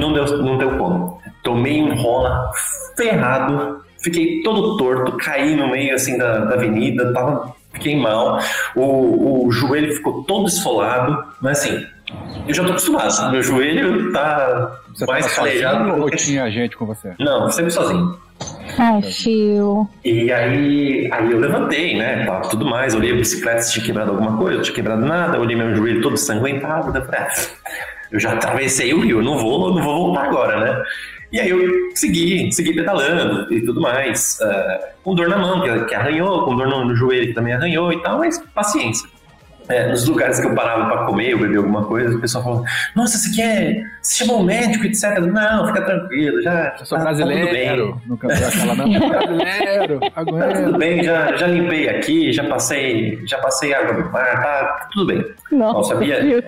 não deu, não deu como. Tomei um rola ferrado, fiquei todo torto, caí no meio assim da, da avenida, tava, fiquei mal, o, o joelho ficou todo esfolado, mas assim, eu já tô acostumado. Meu joelho tá você mais calejado. Ou tinha gente com você? Não, sempre sozinho. Ai, fio. E aí, aí eu levantei, né? Tal, tudo mais. Olhei a bicicleta se tinha quebrado alguma coisa, não tinha quebrado nada. Olhei meu joelho todo sanguentado. Daí falei, ah, eu já atravessei o rio, não vou, não vou voltar agora, né? E aí eu segui, segui pedalando e tudo mais. Uh, com dor na mão, que, que arranhou, com dor no, no joelho, que também arranhou e tal, mas paciência é, nos lugares que eu parava para comer ou beber alguma coisa, o pessoal falou: Nossa, você quer. Você chamou um médico, etc. Não, fica tranquilo, já. Eu sou tá, brasileiro. Tá Nunca vi aquela, não. brasileiro, aguenta. Tá tudo bem, já, já limpei aqui, já passei, já passei água do mar, tá tudo bem. Nossa, sabia?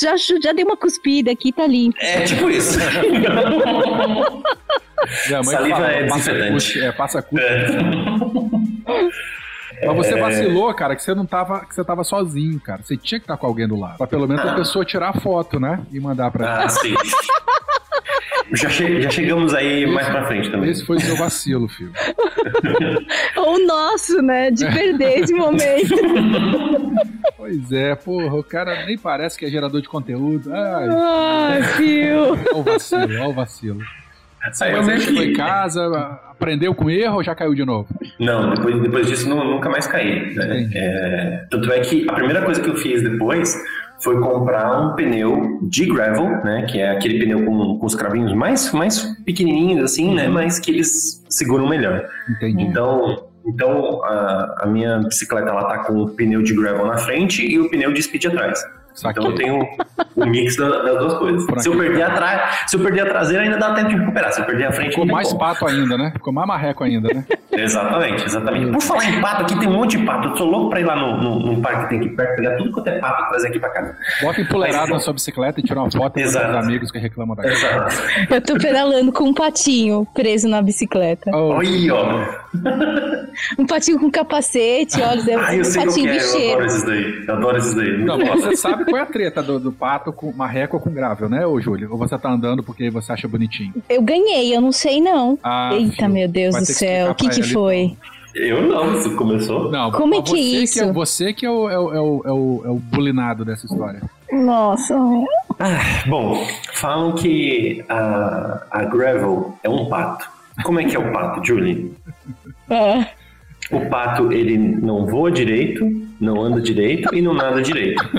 já, já dei uma cuspida aqui, tá limpo. É tipo isso. Saliva fala, é desinfetante. É, passa custo. É. Mas você é. vacilou, cara, que você não tava, que você tava sozinho, cara. Você tinha que estar com alguém do lado. Pra pelo menos a pessoa tirar a foto, né? E mandar pra Ah, sim. Já, che já, chegamos aí esse, mais pra frente também. Esse foi o seu vacilo, filho. o nosso, né? De perder esse momento. Pois é, porra, o cara nem parece que é gerador de conteúdo. Ai, Ai filho. Olha o vacilo, olha o vacilo. Aí você chegou em casa, aprendeu com erro ou já caiu de novo? Não, depois, depois disso não, nunca mais caí. Né? É, tanto é que a primeira coisa que eu fiz depois foi comprar um pneu de gravel, né? Que é aquele pneu com, com os cravinhos mais, mais pequenininhos assim, né? Mas que eles seguram melhor. Entendi. Então, então a, a minha bicicleta ela tá com o pneu de gravel na frente e o pneu de speed atrás. Então eu tenho o mix das, duas coisas. Se eu, perder a se eu perder a traseira, ainda dá tempo de recuperar. Se eu perder a frente, Ficou mais pato ainda, né? Ficou mais marreco ainda, né? exatamente, exatamente. Por falar em pato, aqui tem um monte de pato. Eu tô louco pra ir lá no, no, no parque que tem aqui perto, pegar tudo quanto é pato e trazer aqui pra casa. Bota empoleirado na sua bicicleta e tirar uma foto com os amigos que reclamam da Exato. Eu tô pedalando com um patinho preso na bicicleta. Oh. Oi, ó. um patinho com capacete, olha, ah, eu um sei patinho que é. Eu adoro esses daí. Eu adoro esses daí. Não, você sabe qual é a treta do, do pato com marreco ou com grável, né, ô Júlio? Ou você tá andando porque você acha bonitinho? Eu ganhei, eu não sei não. Ah, Eita, filho, meu Deus do céu, o que que foi? Eu não, você começou. Não, Como é que é isso? Que é, você que é o, é, o, é, o, é, o, é o bulinado dessa história. Nossa. Ah, bom, falam que a, a Gravel é um pato. Como é que é o pato, Julie? É. O pato, ele não voa direito, não anda direito e não nada direito.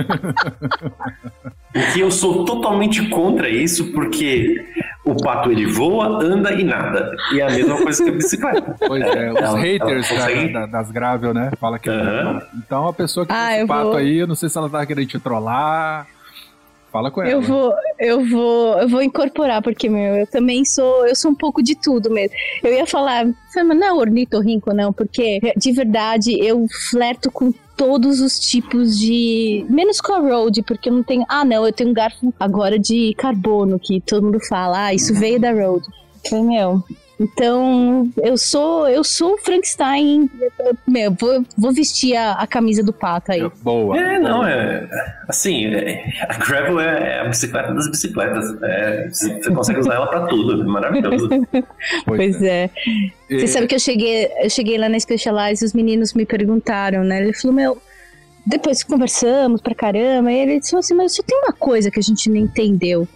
O que eu sou totalmente contra isso, porque o pato ele voa, anda e nada. E é a mesma coisa que a bicicleta. Pois é, os ela, haters ela consegue... da, das grável, né? Fala que. Uhum. Então a pessoa que ah, tem esse pato vou... aí, eu não sei se ela tá querendo te trollar. Fala com ela. Eu vou, eu vou, eu vou incorporar, porque, meu, eu também sou, eu sou um pouco de tudo mesmo. Eu ia falar, mas não é ornitorrinco, não, porque de verdade eu flerto com todos os tipos de. Menos com a road, porque eu não tenho. Ah, não, eu tenho um garfo agora de carbono, que todo mundo fala, ah, isso veio da road. Falei, meu, Então, eu sou eu sou o Frankenstein. Meu, vou, vou vestir a, a camisa do pato aí. Boa. É, não, é. Assim, é, a Gravel é a bicicleta das bicicletas. É, você consegue usar ela pra tudo. É maravilhoso. Pois, é. é. Você sabe que eu cheguei, eu cheguei lá na Specialized e os meninos me perguntaram, né? Ele falou, meu. Depois conversamos pra caramba, e ele disse assim: Mas só tem uma coisa que a gente não entendeu.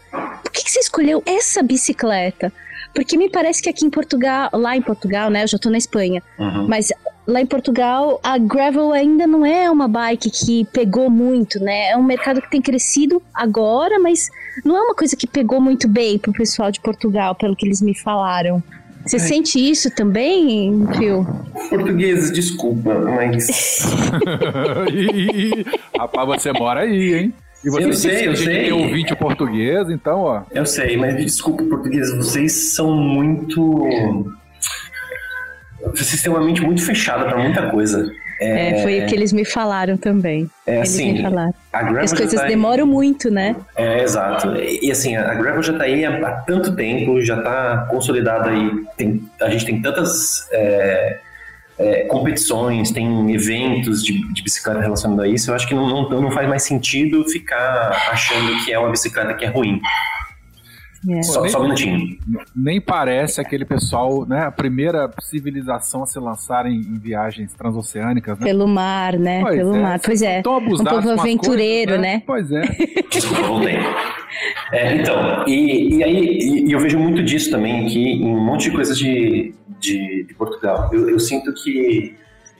Por que, que você escolheu essa bicicleta? Porque me parece que aqui em Portugal, lá em Portugal, né? Eu já tô na Espanha. Uhum. Mas lá em Portugal, a gravel ainda não é uma bike que pegou muito, né? É um mercado que tem crescido agora, mas não é uma coisa que pegou muito bem pro pessoal de Portugal, pelo que eles me falaram. Você é. sente isso também, Phil? Portugueses, desculpa, mas. Rapaz, você mora aí, hein? E você eu sei, eu sei. tem ouvinte português, então, ó. Eu sei, mas desculpa, português, vocês são muito. Vocês têm uma mente muito fechada para muita coisa. É, é, foi o que eles me falaram também. É eles assim, me falaram. As coisas tá demoram muito, né? É, exato. E assim, a Gravel já está aí há, há, tanto tempo, já está consolidada aí. Tem, a gente tem tantas é, é, competições, tem eventos de, de, bicicleta relacionados a isso, eu acho que não, não, não, faz mais sentido ficar achando que é uma bicicleta que é ruim. É. Só, nem, só um minutinho. Nem parece aquele pessoal, né? A primeira civilização a se lançar em, em viagens transoceânicas, né? Pelo mar, né? Pois Pelo é. mar. Pois é. Um povo aventureiro, coisas, né? né? Pois é. Desculpa, voltei. É, então, e, e aí e, e eu vejo muito disso também aqui em um monte de coisas de, de, de Portugal. Eu, eu, sinto que,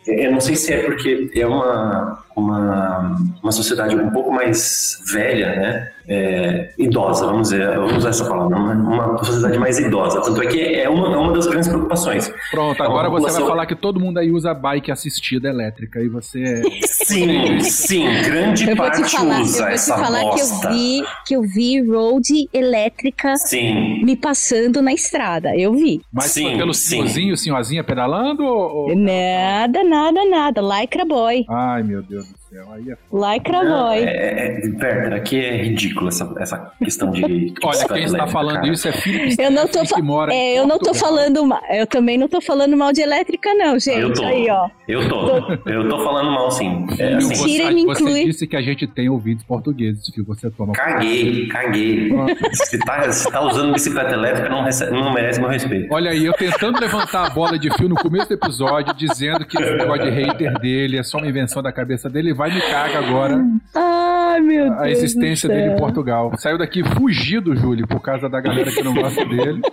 eu não sei se é porque é uma, uma, uma sociedade um pouco mais velha, né? É, idosa, vamos dizer, vamos usar essa palavra, uma, uma sociedade mais idosa. Tanto é que é uma, é uma das grandes preocupações. Pronto, agora população... você vai falar que todo mundo aí usa bike assistida elétrica e você. É sim, sim, grande eu parte falar, usa essa Eu vou te falar bosta. que eu vi que eu vi road elétrica sim. me passando na estrada. Eu vi. Mas sim, foi pelo senhorzinho, senhorzinha pedalando? Ou... Nada, nada, nada. Lycra boy. Ai, meu Deus céu. Aí é... Lycra boy. É, é, Werther, aqui é ridículo essa, essa questão de. Olha, quem está falando cara. isso é filho eu não tô que mora é, Eu não tô falando mal. Eu também não tô falando mal de elétrica, não, gente. Eu tô. Aí, ó. Eu tô. Eu tô falando mal, sim. É, assim. Mentira, me inclui. Você disse que a gente tem ouvidos portugueses, filho. Você toma. Caguei, caguei. se, tá, se tá usando bicicleta elétrica, não, recebe, não merece meu respeito. Olha aí, eu tentando levantar a bola de fio no começo do episódio, dizendo que esse negócio de hater dele é só uma invenção da cabeça dele, vai me caga agora. Ai, meu Deus. A existência dele em Portugal. Saiu daqui fugido, Júlio, por causa da galera que não gosta dele.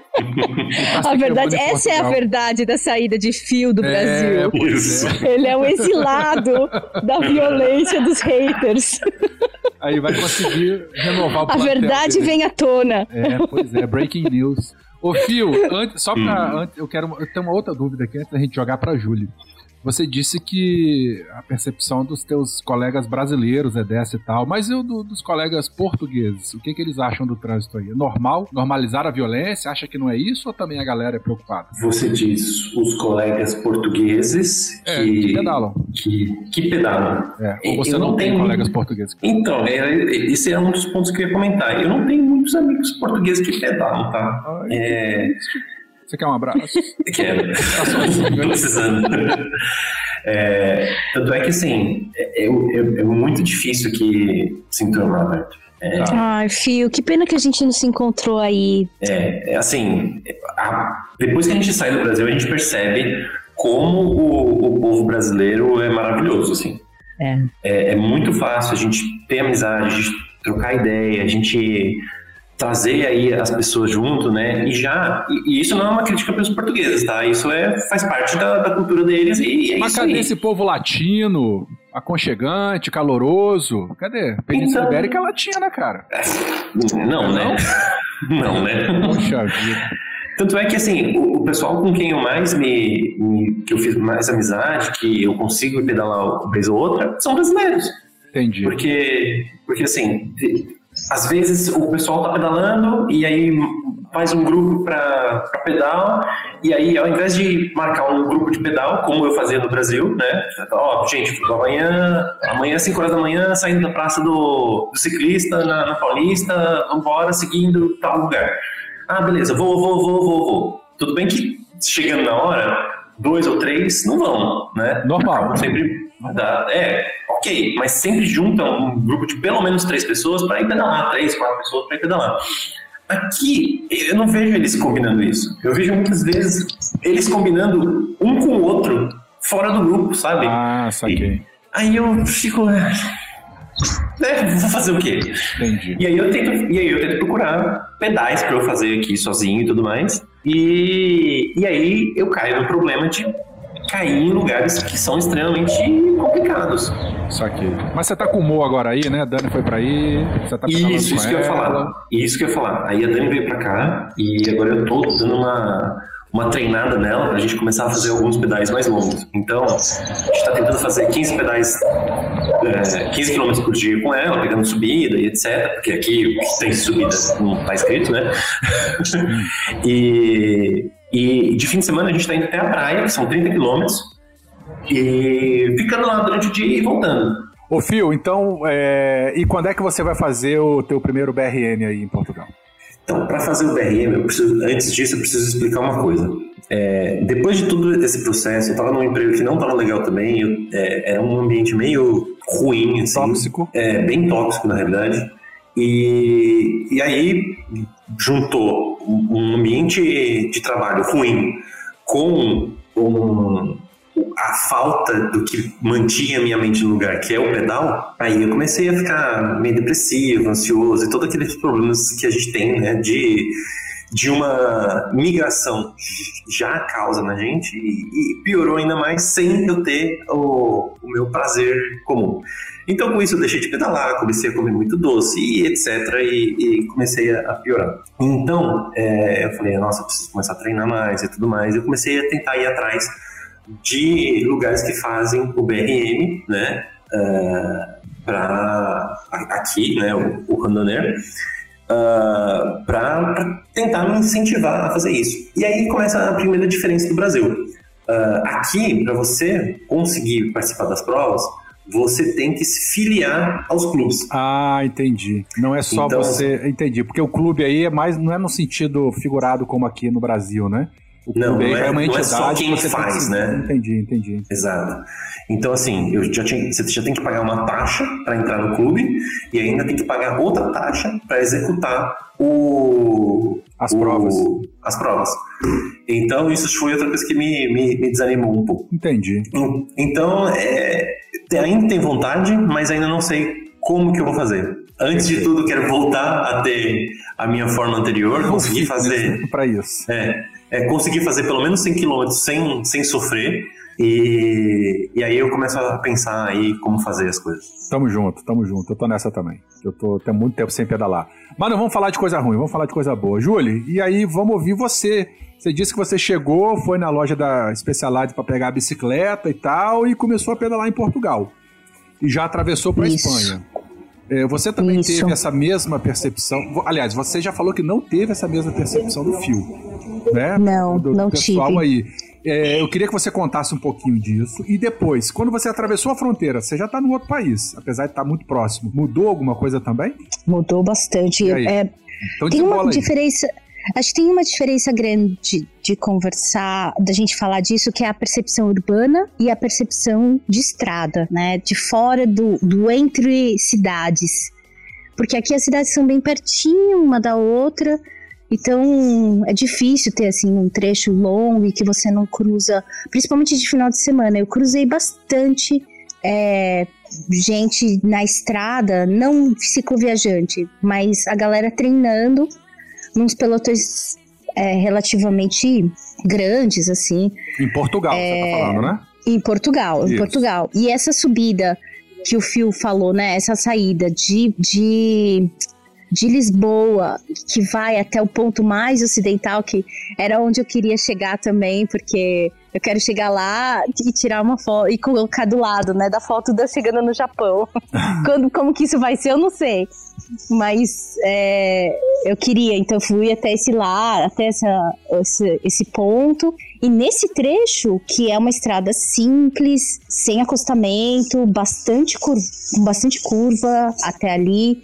Tá a verdade, essa é a verdade da saída de fio do é, Brasil. Isso. Ele é um exilado da violência dos haters. Aí vai conseguir renovar o A verdade dele. vem à tona. É, pois é, breaking news. Ô, Fio, antes, só pra. Antes, eu quero. Eu tenho uma outra dúvida aqui antes da gente jogar pra Júlio. Você disse que a percepção dos teus colegas brasileiros é dessa e tal, mas e do, dos colegas portugueses? O que, que eles acham do trânsito aí? É normal? Normalizar a violência? Acha que não é isso ou também a galera é preocupada? Você diz os colegas portugueses é, que, que pedalam. Que, que pedalam. É, ou você não, não, tem colegas portugueses? Então, é, esse é um dos pontos que eu ia comentar. Eu não tenho muitos amigos portugueses que pedalam, tá? Ai, é... Você quer um abraço? Quero. Tá sozinho. Tô precisando. É, tanto é que, assim, é, é, muito difícil aqui se enturmar, né? É, Ai, Fio, que pena que a gente não se encontrou aí. É, é assim, a, depois que a gente sai do Brasil, a gente percebe como o, o povo brasileiro é maravilhoso, assim. É. é. É, muito fácil a gente ter amizade, a gente trocar ideia, a gente trazer aí as pessoas junto, né? E já, e, isso não é uma crítica para os portugueses, tá? Isso é faz parte da, da cultura deles e é Mas isso cadê aí. esse povo latino, aconchegante, caloroso? Cadê? Península então, Ibérica é latina, né, cara? Não, né? Não, né? Poxa vida. Tanto é que, assim, o, o, pessoal com quem eu mais me, me, que eu fiz mais amizade, que eu consigo pedalar uma vez ou outra, são brasileiros. Entendi. Porque, porque assim, às vezes o pessoal tá pedalando e aí faz um grupo para pedal e aí ao invés de marcar um grupo de pedal como eu fazia no Brasil, né? Ó, gente, amanhã, amanhã 5 horas da manhã saindo da praça do, do ciclista na, na Paulista, vamos embora seguindo tal lugar. Ah, beleza, vou, vou, vou, vou, vou. Tudo bem que chegando na hora, dois ou três não vão, né? Normal. Sempre é, ok, mas sempre juntam um grupo de pelo menos três pessoas para ir pedalar, três, quatro pessoas para ir pedalar. Aqui, eu não vejo eles combinando isso. Eu vejo muitas vezes eles combinando um com o outro fora do grupo, sabe? Ah, saquei. E, aí eu fico. É, vou fazer o quê? Entendi. E aí eu tento, e aí eu tento procurar pedais para eu fazer aqui sozinho e tudo mais. E, e aí eu caio no problema de cair em lugares que são extremamente complicados. Só que. Mas você tá com o Mo agora aí, né? A Dani foi pra aí. Você tá isso, isso que eu ia falar. Isso que eu ia falar. Aí a Dani veio pra cá e agora eu tô dando uma uma treinada nela para a gente começar a fazer alguns pedais mais longos. Então, a gente está tentando fazer 15 pedais, é, 15 km por dia com ela, pegando subida e etc. Porque aqui tem subida, não está escrito, né? e, e de fim de semana a gente está indo até a praia, que são 30 km, e ficando lá durante o dia e voltando. Ô Fio, então, é... e quando é que você vai fazer o teu primeiro BRN aí em Portugal? Então, para fazer o BRM, preciso, antes disso, eu preciso explicar uma coisa. É, depois de todo esse processo, eu estava num emprego que não estava legal também, eu, é, era um ambiente meio ruim, assim, tóxico, é, bem tóxico na realidade. E, e aí juntou um ambiente de trabalho ruim com um, a falta do que mantinha minha mente no lugar, que é o pedal, aí eu comecei a ficar meio depressivo, ansioso e todos aqueles problemas que a gente tem, né, de, de uma migração já causa na gente e, piorou ainda mais sem eu ter o, o meu prazer comum. Então, com isso, eu deixei de pedalar, comecei a comer muito doce e etc. E, e comecei a, piorar. Então, é, eu falei, nossa, eu preciso começar a treinar mais e tudo mais. Eu comecei a tentar ir atrás de lugares que fazem o BRM, né? Uh, ah, para aqui, né, o, o uh, ah, para tentar me incentivar a fazer isso. E aí começa a primeira diferença do Brasil. Uh, aqui, para você conseguir participar das provas, você tem que se filiar aos clubes. Ah, entendi. Não é só então, você. Entendi. Porque o clube aí é mais. Não é no sentido figurado como aqui no Brasil, né? O não, não é, é, uma não é só quem faz, né? Entendi, entendi. Exato. Então, assim, eu já tinha, você já tem que pagar uma taxa para entrar no clube e ainda tem que pagar outra taxa para executar o, as o, provas. As provas. Então, isso foi outra coisa que me, me, me desanimou um pouco. Entendi. Então, é, ainda tem vontade, mas ainda não sei como que eu vou fazer. Antes de tudo, quero voltar a ter a minha forma anterior, conseguir fazer. Para isso. É, é, conseguir fazer pelo menos 100 km sem, sem sofrer. E, e aí eu começo a pensar aí como fazer as coisas. Tamo junto, tamo junto. Eu tô nessa também. Eu tô tem muito tempo sem pedalar. Mas não vamos falar de coisa ruim, vamos falar de coisa boa. Júlio, e aí vamos ouvir você. Você disse que você chegou, foi na loja da Specialized para pegar a bicicleta e tal, e começou a pedalar em Portugal. E já atravessou para Espanha. É, você também Isso. teve essa mesma percepção. Aliás, você já falou que não teve essa mesma percepção do fio, né? Não, do, não pessoal tive. aí. É, eu queria que você contasse um pouquinho disso. E depois, quando você atravessou a fronteira, você já está no outro país, apesar de estar tá muito próximo. Mudou alguma coisa também? Mudou bastante. É, então, tem uma diferença. Acho que tem uma diferença grande de conversar, da gente falar disso, que é a percepção urbana e a percepção de estrada, né? De fora do, do entre cidades. Porque aqui as cidades são bem pertinho uma da outra, então é difícil ter assim um trecho longo e que você não cruza, principalmente de final de semana. Eu cruzei bastante é, gente na estrada, não cicloviajante, mas a galera treinando nos pelotões é, relativamente grandes, assim. Em Portugal, é, você tá falando, né? Em Portugal, Isso. em Portugal. E essa subida que o Phil falou, né? Essa saída de, de, de Lisboa, que vai até o ponto mais ocidental, que era onde eu queria chegar também, porque eu quero chegar lá e tirar uma foto e colocar do lado, né, da foto da chegando no Japão. Quando, como que isso vai ser, eu não sei. Mas é, eu queria, então fui até esse lá, até essa, esse, esse ponto. E nesse trecho, que é uma estrada simples, sem acostamento, bastante com bastante curva até ali.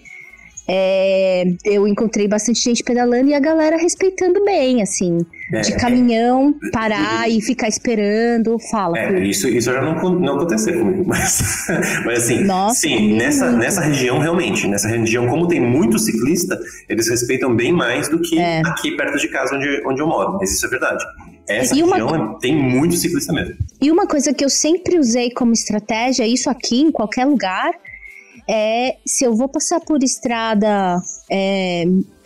É, eu encontrei bastante gente pedalando e a galera respeitando bem, assim. É, de caminhão, parar e ficar esperando, fala. É, isso, isso já não, não aconteceu comigo, mas, mas assim, Nossa, sim, nessa, nessa região realmente, nessa região, como tem muito ciclista, eles respeitam bem mais do que é. aqui perto de casa onde, onde eu moro, mas isso é verdade. Essa e região uma... tem muito ciclista mesmo. E uma coisa que eu sempre usei como estratégia, isso aqui em qualquer lugar, é se eu vou passar por estrada, é,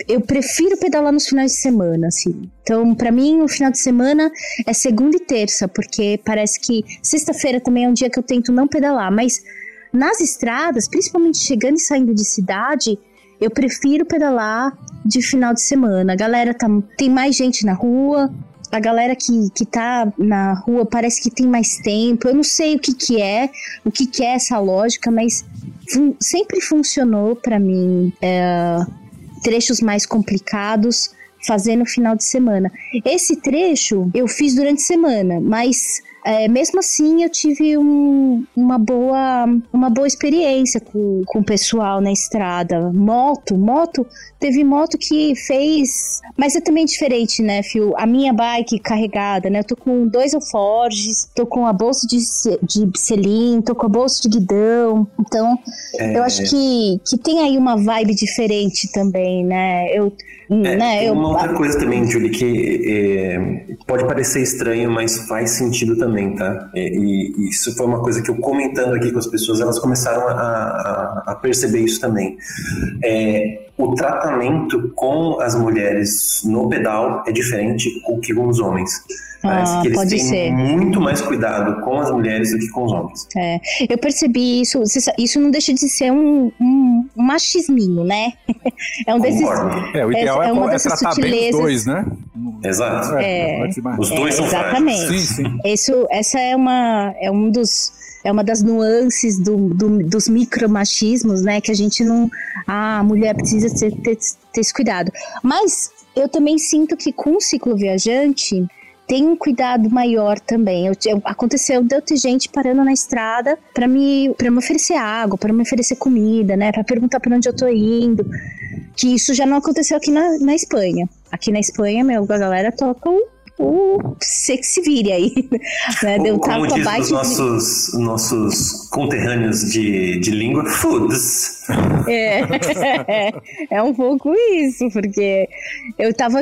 eu prefiro pedalar nos finais de semana, assim. Então, para mim, o final de semana é segunda e terça, porque parece que sexta-feira também é um dia que eu tento não pedalar, mas nas estradas, principalmente chegando e saindo de cidade, eu prefiro pedalar de final de semana. A galera tá, tem mais gente na rua, a galera que, que tá na rua parece que tem mais tempo. Eu não sei o que que é, o que que é essa lógica, mas fun sempre funcionou para mim é, trechos mais complicados fazer no final de semana. Esse trecho eu fiz durante a semana, mas é, mesmo assim eu tive um, uma, boa, uma boa experiência com, com o pessoal na estrada. Moto, moto, teve moto que fez. Mas é também diferente, né, Fio? A minha bike carregada, né? Eu tô com dois alforges, tô com a bolsa de, de selim, tô com a bolsa de guidão. Então, é... eu acho que, que tem aí uma vibe diferente também, né? Eu é, né? Tem uma eu... outra coisa também, Julie, que é, pode parecer estranho, mas faz sentido também, tá? E, e, isso foi uma coisa que eu comentando aqui com as pessoas, elas começaram a, a, a perceber isso também. É, o tratamento com as mulheres no pedal é diferente do que com os homens. Parece ah, que eles têm ser. muito mais cuidado com as mulheres do que com os homens. É, eu percebi isso. Isso não deixa de ser um, um, um machisminho, né? É um desses. É, o ideal é, é, uma é tratar sutilezas. bem os dois, né? Exato. É, os dois são Exatamente. Sim, sim. Isso, essa é uma é um dos é uma das nuances do, do, dos micromachismos, né? Que a gente não. Ah, a mulher precisa ter, ter, ter esse cuidado. Mas eu também sinto que com o ciclo viajante tem um cuidado maior também. Eu, eu, aconteceu de eu ter gente parando na estrada para me, me oferecer água, para me oferecer comida, né? Para perguntar para onde eu tô indo. Que isso já não aconteceu aqui na, na Espanha. Aqui na Espanha, meu, a galera toca o o você que se vire aí. Né? Deu Como diz os nossos, de... nossos conterrâneos de, de língua, foods. É, é um pouco isso, porque eu tava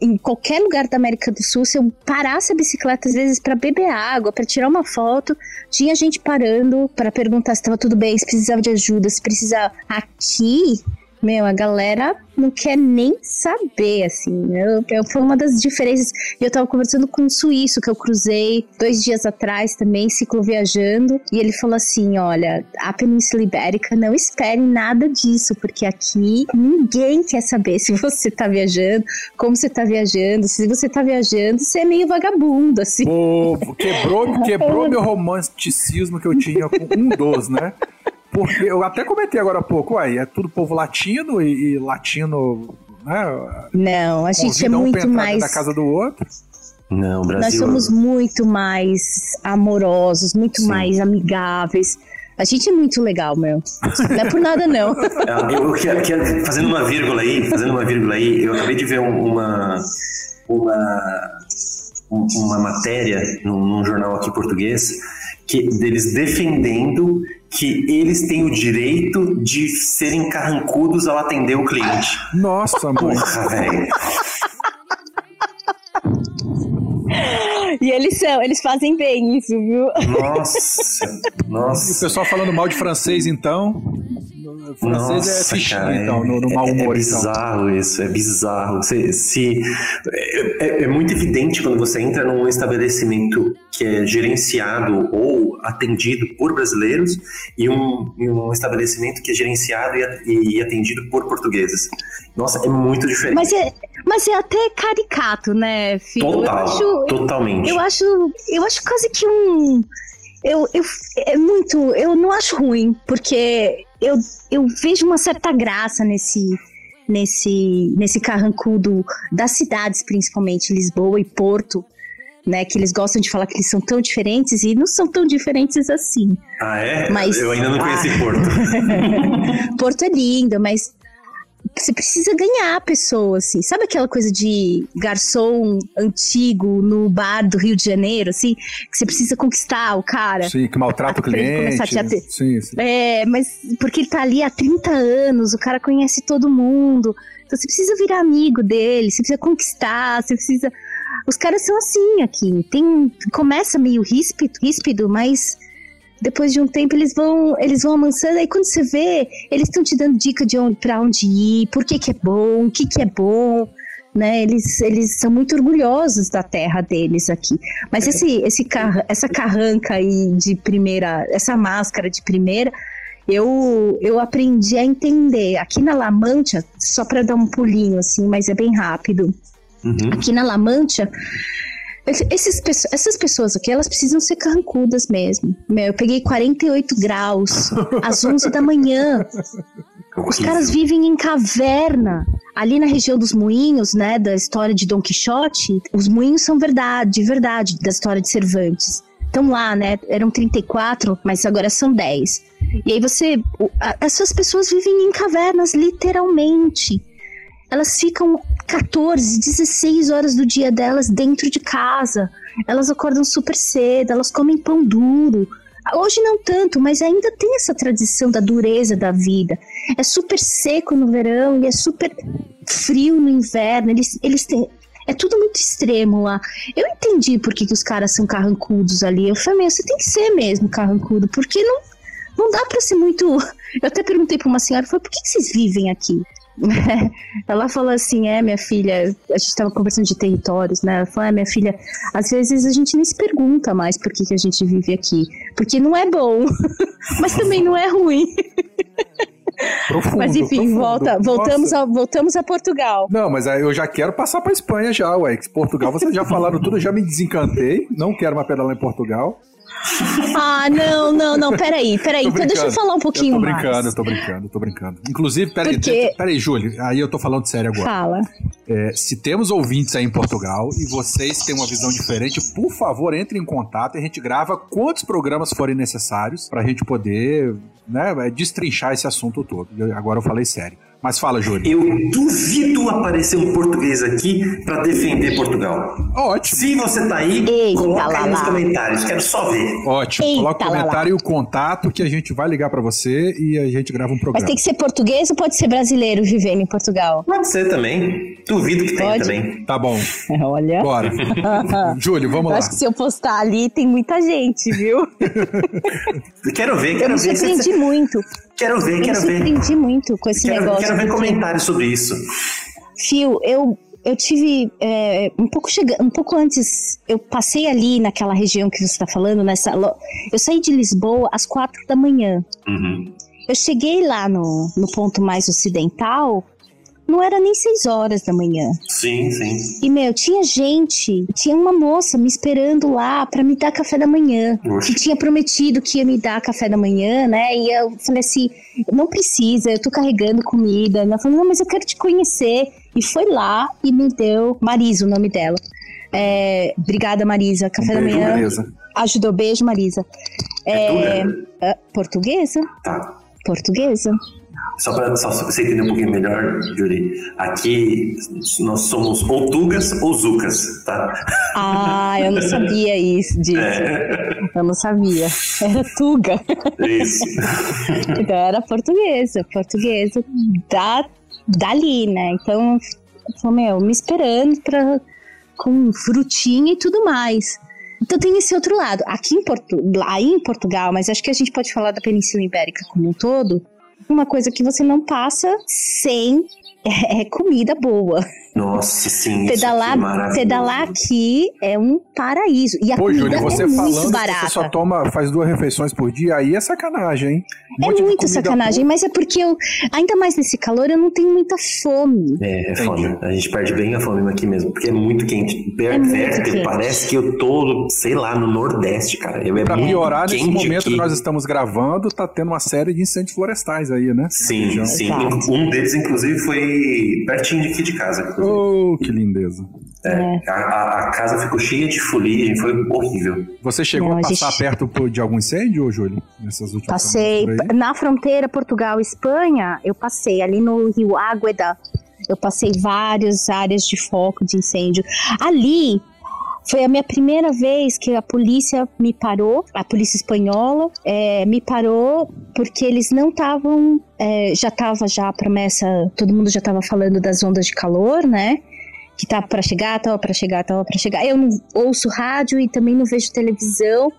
em qualquer lugar da América do Sul, se eu parasse a bicicleta às vezes para beber água, para tirar uma foto, tinha gente parando para perguntar se estava tudo bem, se precisava de ajuda, se precisava. Aqui, meu, a galera não quer nem saber, assim. Eu, eu, foi uma das diferenças. Eu tava conversando com um suíço que eu cruzei dois dias atrás também, cicloviajando, e ele falou assim: olha, a Península Ibérica não espere nada disso, porque aqui ninguém quer saber se você tá viajando, como você tá viajando, se você tá viajando, você é meio vagabundo, assim. Pô, quebrou, quebrou meu romanticismo que eu tinha com um dos, né? Porque eu até comentei agora há pouco, uai, é tudo povo latino e, e latino, né? Não, a gente é muito mais. da casa do outro. Não, Brasil. Nós somos muito mais amorosos, muito Sim. mais amigáveis. A gente é muito legal, meu. Não é por nada, não. É, eu, quero, quero, fazendo uma vírgula aí, fazendo uma vírgula aí, eu acabei de ver uma, uma, uma matéria num, num jornal aqui português que deles defendendo que eles têm o direito de serem carrancudos ao atender o cliente. Nossa. Porra, velho. E eles são, eles fazem bem isso, viu? Nossa, nossa. E o pessoal falando mal de francês, então. O francês é Nossa, é fichinho, cara, então, no, no mau humor. É, é bizarro então. isso, é bizarro. Se, se é, é, muito evidente quando você entra num estabelecimento que é gerenciado ou atendido por brasileiros e um, um estabelecimento que é gerenciado e, e atendido por portugueses. Nossa, é muito diferente. Mas é, mas é até caricato, né, filho? Total, eu acho, totalmente. Eu acho, eu acho quase que um eu, eu, é muito. Eu não acho ruim, porque eu, eu vejo uma certa graça nesse, nesse, nesse carrancudo das cidades, principalmente Lisboa e Porto, né? Que eles gostam de falar que eles são tão diferentes e não são tão diferentes assim. Ah, é? Mas, eu ainda não conheci ah, Porto. Porto é lindo, mas você precisa ganhar a pessoa, assim. Sabe aquela coisa de garçom antigo no bar do Rio de Janeiro, assim? Que você precisa conquistar o cara. Sim, que maltrata o cliente. Ter... Sim, sim. É, mas porque ele tá ali há 30 anos, o cara conhece todo mundo. Então você precisa virar amigo dele, você precisa conquistar, você precisa. Os caras são assim aqui. Tem, começa meio ríspido, ríspido mas depois de um tempo eles vão eles vão amansando aí quando você vê eles estão te dando dica de onde para onde ir por que que é bom o que que é bom né eles eles são muito orgulhosos da terra deles aqui mas esse esse car essa carranca aí de primeira essa máscara de primeira eu, eu aprendi a entender. Aqui na La Mancha, só para dar um pulinho assim, mas é bem rápido. Uhum. Aqui na La Mancha, esses, essas pessoas aqui, elas precisam ser carrancudas mesmo. Meu, eu peguei 48 graus às 11 da manhã. Os caras vivem em caverna. Ali na região dos moinhos, né, da história de Dom Quixote, os moinhos são verdade, de verdade, da história de Cervantes. Estão lá, né? Eram 34, mas agora são 10. E aí você. Essas pessoas vivem em cavernas, literalmente. Elas ficam 14, 16 horas do dia delas dentro de casa. Elas acordam super cedo, elas comem pão duro. Hoje não tanto, mas ainda tem essa tradição da dureza da vida. É super seco no verão e é super frio no inverno. Eles, eles têm, é tudo muito extremo lá. Eu entendi por que, que os caras são carrancudos ali. Eu falei, você tem que ser mesmo carrancudo, porque não, não dá para ser muito. Eu até perguntei para uma senhora, falei, por que, que vocês vivem aqui? Ela falou assim: é, minha filha, a gente estava conversando de territórios, né? Ela falou: é, minha filha, às vezes a gente nem se pergunta mais por que, que a gente vive aqui. Porque não é bom, mas também não é ruim. Profundo, mas enfim, profundo. volta, voltamos, a, voltamos a Portugal. Não, mas eu já quero passar para Espanha já, ué. Portugal, vocês já falaram tudo, eu já me desencantei. Não quero mais pedalar em Portugal. Ah, não, não, não, peraí, peraí. Então deixa eu falar um pouquinho mais. Eu tô brincando, mais. eu tô brincando, eu tô brincando. Inclusive, peraí, Porque... peraí, Júlio, aí eu tô falando sério agora. Fala. É, se temos ouvintes aí em Portugal e vocês têm uma visão diferente, por favor, entre em contato e a gente grava quantos programas forem necessários pra gente poder né, destrinchar esse assunto todo. Agora eu falei sério. Mas fala, Júlio. Eu duvido aparecer um português aqui para defender Portugal. Ótimo. Se você tá aí, Eita, coloca lá, aí nos comentários. Quero só ver. Ótimo. Eita, coloca o comentário e o contato que a gente vai ligar para você e a gente grava um programa. Mas tem que ser português ou pode ser brasileiro vivendo em Portugal? Pode ser também. Duvido que tenha também. Tá bom. Olha. Bora. Júlio, vamos eu lá. Acho que se eu postar ali, tem muita gente, viu? quero ver, quero eu ver. Eu me surpreendi muito. Quero ver, quero ver. Eu me surpreendi muito com esse quero, negócio. Quero ver comentários sobre isso. Fio, eu eu tive é, um pouco chegando, um pouco antes, eu passei ali naquela região que você está falando, nessa, eu saí de Lisboa às quatro da manhã. Uhum. Eu cheguei lá no, no ponto mais ocidental não era nem seis horas da manhã. Sim, sim. E, meu, tinha gente, tinha uma moça me esperando lá para me dar café da manhã. Que tinha prometido que ia me dar café da manhã, né? E eu falei assim: não precisa, eu tô carregando comida. Ela falou: não, mas eu quero te conhecer. E foi lá e me deu. Marisa, o nome dela. É, obrigada, Marisa. Café um da beijo, manhã. Marisa. Ajudou. Beijo, Marisa. É, é, portuguesa? Tá. Portuguesa. Só para você entender um pouquinho melhor, Júli, aqui nós somos ou Tugas ou Zucas, tá? Ah, eu não sabia isso disso. É. Eu não sabia. Era Tuga. Isso. então era portuguesa, portuguesa da, dali, né? Então, eu meu, me esperando pra, com frutinha e tudo mais. Então tem esse outro lado. Aqui em, Portu aí em Portugal, mas acho que a gente pode falar da Península Ibérica como um todo, uma coisa que você não passa sem é, comida boa. Nossa, sim. Pedalar, aqui, pedalar aqui é um paraíso. E a Pô, comida Júlio, você é falando muito barata. que você só toma, faz duas refeições por dia, aí é sacanagem, hein? Um é muito sacanagem, boa. mas é porque eu, ainda mais nesse calor, eu não tenho muita fome. É, é fome. A gente perde bem a fome aqui mesmo, porque é muito quente. É muito quente. Parece que eu tô, sei lá, no Nordeste, cara. Eu, é pra piorar, nesse momento aqui. que nós estamos gravando, tá tendo uma série de incêndios florestais aí, né? Sim, sim. Um deles, inclusive, foi pertinho de aqui de casa. Oh, que lindeza. É, é. A, a, casa ficou cheia de fuligem, foi horrível. Você chegou Não, a passar gente... perto de algum incêndio, Júlio? Nessas últimas Passei. Na fronteira Portugal-Espanha, eu passei ali no Rio Águeda. Eu passei várias áreas de foco de incêndio. Ali foi a minha primeira vez que a polícia me parou, a polícia espanhola é, me parou porque eles não estavam, é, já estava já a promessa, todo mundo já estava falando das ondas de calor, né? Que tava para chegar, tava para chegar, tava para chegar. Eu não ouço rádio e também não vejo televisão.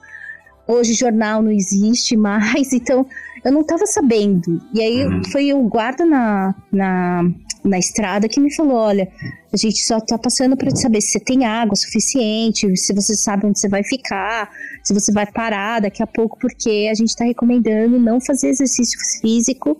Hoje jornal não existe mais, então eu não estava sabendo. E aí uhum. foi o guarda na, na na estrada que me falou: olha, a gente só tá passando para saber se você tem água suficiente, se você sabe onde você vai ficar, se você vai parar daqui a pouco, porque a gente está recomendando não fazer exercício físico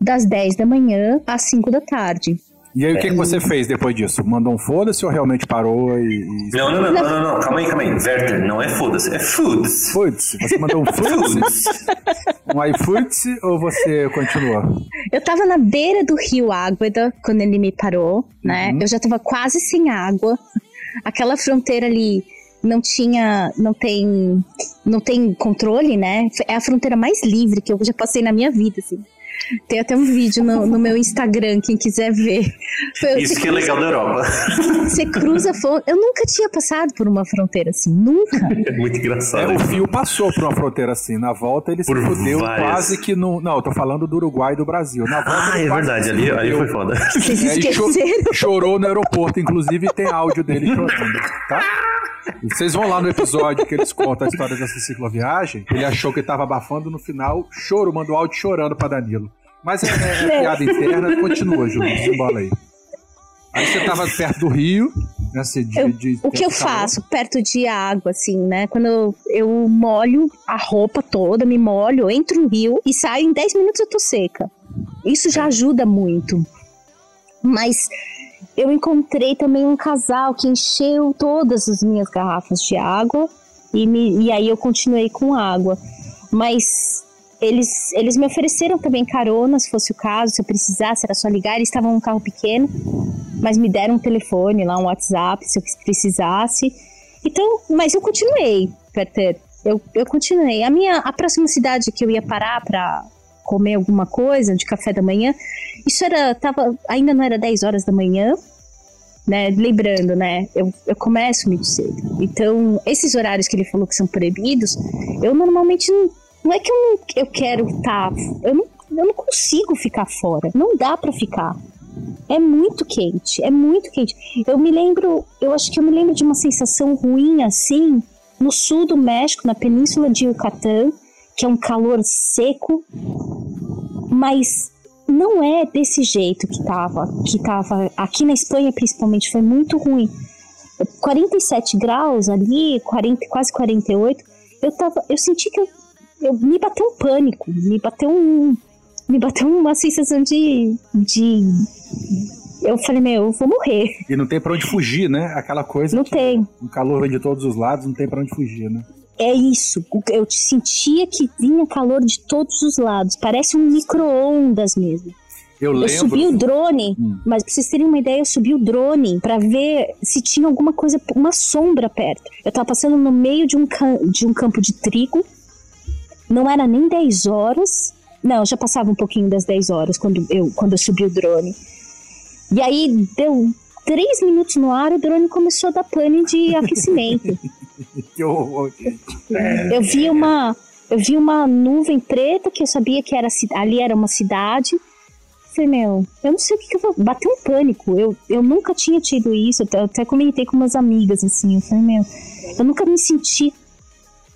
das 10 da manhã às 5 da tarde. E aí, o que, que você fez depois disso? Mandou um foda-se ou realmente parou e. Não, não, não, não, não, não, calma aí, calma aí. Werther, não é foda-se, é foods. Foods. Você mandou um foods? um iFoods ou você continuou? Eu tava na beira do rio Águeda quando ele me parou, né? Uhum. Eu já tava quase sem água. Aquela fronteira ali não tinha, não tem, não tem controle, né? É a fronteira mais livre que eu já passei na minha vida, assim. Tem até um vídeo no, no meu Instagram, quem quiser ver. Isso que é legal da Europa. Você cruza Eu nunca tinha passado por uma fronteira assim, nunca. É muito engraçado. É, o Fio passou por uma fronteira assim. Na volta ele por se fudeu várias. quase que no. Não, eu tô falando do Uruguai e do Brasil. Na volta, ah, é verdade. Ali, ali foi foda. Vocês é, esqueceram? chorou no aeroporto, inclusive tem áudio dele chorando, tá? Vocês vão lá no episódio que eles contam a história dessa cicloviagem. Ele achou que estava abafando no final, choro, mandou áudio chorando para Danilo. Mas é, é, é piada interna, continua, Júlio, desembola aí. Aí você estava perto do rio, né? De, eu, de, o que eu faço perto de água, assim, né? Quando eu, eu molho a roupa toda, me molho, entro no rio e saio em 10 minutos eu tô seca. Isso já ajuda muito. Mas eu encontrei também um casal que encheu todas as minhas garrafas de água e, me, e aí eu continuei com água. Mas eles, eles me ofereceram também carona, se fosse o caso, se eu precisasse, era só ligar. Eles estavam num carro pequeno, mas me deram um telefone lá, um WhatsApp, se eu precisasse. Então, mas eu continuei, Peter. Eu, eu continuei. A minha, a próxima cidade que eu ia parar para comer alguma coisa de café da manhã, isso era, tava, ainda não era 10 horas da manhã, né? Lembrando, né? Eu, eu começo muito cedo. Então, esses horários que ele falou que são proibidos, eu normalmente não não é que eu, não, eu quero estar. Tá, eu, não, eu não consigo ficar fora. Não dá para ficar. É muito quente, é muito quente. Eu me lembro, eu acho que eu me lembro de uma sensação ruim assim no sul do México, na península de Yucatán, que é um calor seco, mas não é desse jeito que tava, que tava aqui na Espanha principalmente foi muito ruim. 47 graus ali, 40, quase 48. Eu tava, eu senti que eu eu, me bateu um pânico, me bateu um. Me bateu uma sensação de. de eu falei, meu, eu vou morrer. E não tem pra onde fugir, né? Aquela coisa. Não tem. O calor vem de todos os lados, não tem pra onde fugir, né? É isso. Eu sentia que vinha calor de todos os lados. Parece um micro-ondas mesmo. Eu, lembro... eu subi o drone, hum. mas pra vocês terem uma ideia, eu subi o drone para ver se tinha alguma coisa, uma sombra perto. Eu tava passando no meio de um, de um campo de trigo não era nem 10 horas. Não, já passava um pouquinho das 10 horas quando eu, quando eu subi o drone. E aí deu 3 minutos no ar, o drone começou a dar pane de aquecimento. que horror, Eu vi uma. Eu vi uma nuvem preta que eu sabia que era ali era uma cidade. Falei, meu, eu não sei o que, que eu vou. Bateu um pânico. Eu, eu nunca tinha tido isso. Eu até comentei com umas amigas assim. Eu falei, meu, eu nunca me senti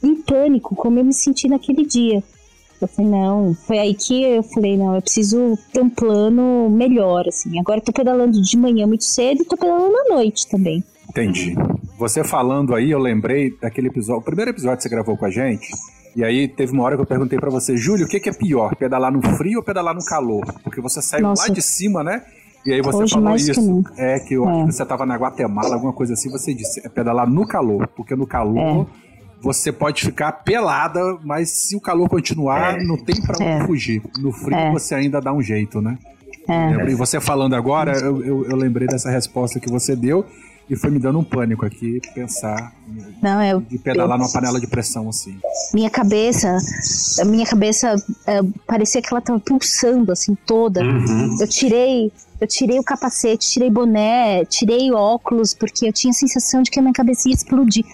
em pânico, como eu me senti naquele dia. Eu falei, não, foi aí que eu falei, não, eu preciso ter um plano melhor, assim. Agora eu tô pedalando de manhã muito cedo e tô pedalando à noite também. Entendi. Você falando aí, eu lembrei daquele episódio, o primeiro episódio que você gravou com a gente, e aí teve uma hora que eu perguntei para você, Júlio, o que, que, é pior, pedalar no frio ou pedalar no calor? Porque você saiu Nossa. lá de cima, né? E aí você Hoje falou isso. Que é que eu é. acho que você tava na Guatemala, alguma coisa assim, você disse, é pedalar no calor, porque no calor é você pode ficar pelada, mas se o calor continuar, é. não tem para onde é. fugir. No frio é. você ainda dá um jeito, né? É. E você falando agora, eu, eu, eu, lembrei dessa resposta que você deu. E foi me dando um pânico aqui pensar Não, eu, de pedalar eu, numa panela de pressão assim. Minha cabeça, a minha cabeça é, parecia que ela tava pulsando assim toda. Uhum. Eu tirei, eu tirei o capacete, tirei boné, tirei óculos porque eu tinha a sensação de que a minha cabeça ia explodir.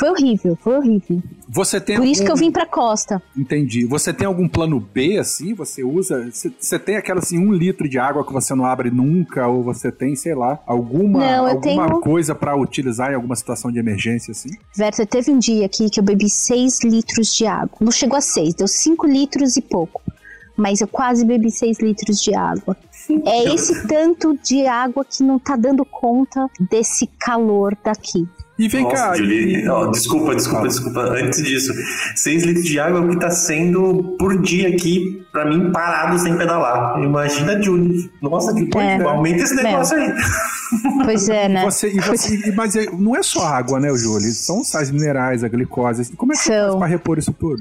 Foi horrível, foi horrível. Você tem Por isso que eu algum- vim pra costa. Entendi. Você tem algum plano B, assim? Você usa. Você- tem aquela, assim, um litro de água que você não abre nunca? Ou você tem, sei lá, alguma, Não, alguma tenho- coisa pra utilizar em alguma situação de emergência, assim? Verta, teve um dia aqui que eu bebi 6 litros de água. Não chegou a 6, deu 5 litros e pouco. Mas eu quase bebi 6 litros de água. É esse tanto de água que não tá dando conta desse calor daqui. E vem Nossa, cá. Julie, e- desculpa, desculpa, desculpa. Antes disso, 6 litros de água é o que tá sendo por dia aqui, pra mim, parado sem pedalar. Imagina a Julie. Nossa, que É. aumenta esse É. negócio aí. Pois é, né? Você, e você, e- mas é- não é só água, né, Júlio? São sais minerais, a glicose. Como é que você São. faz pra repor isso tudo?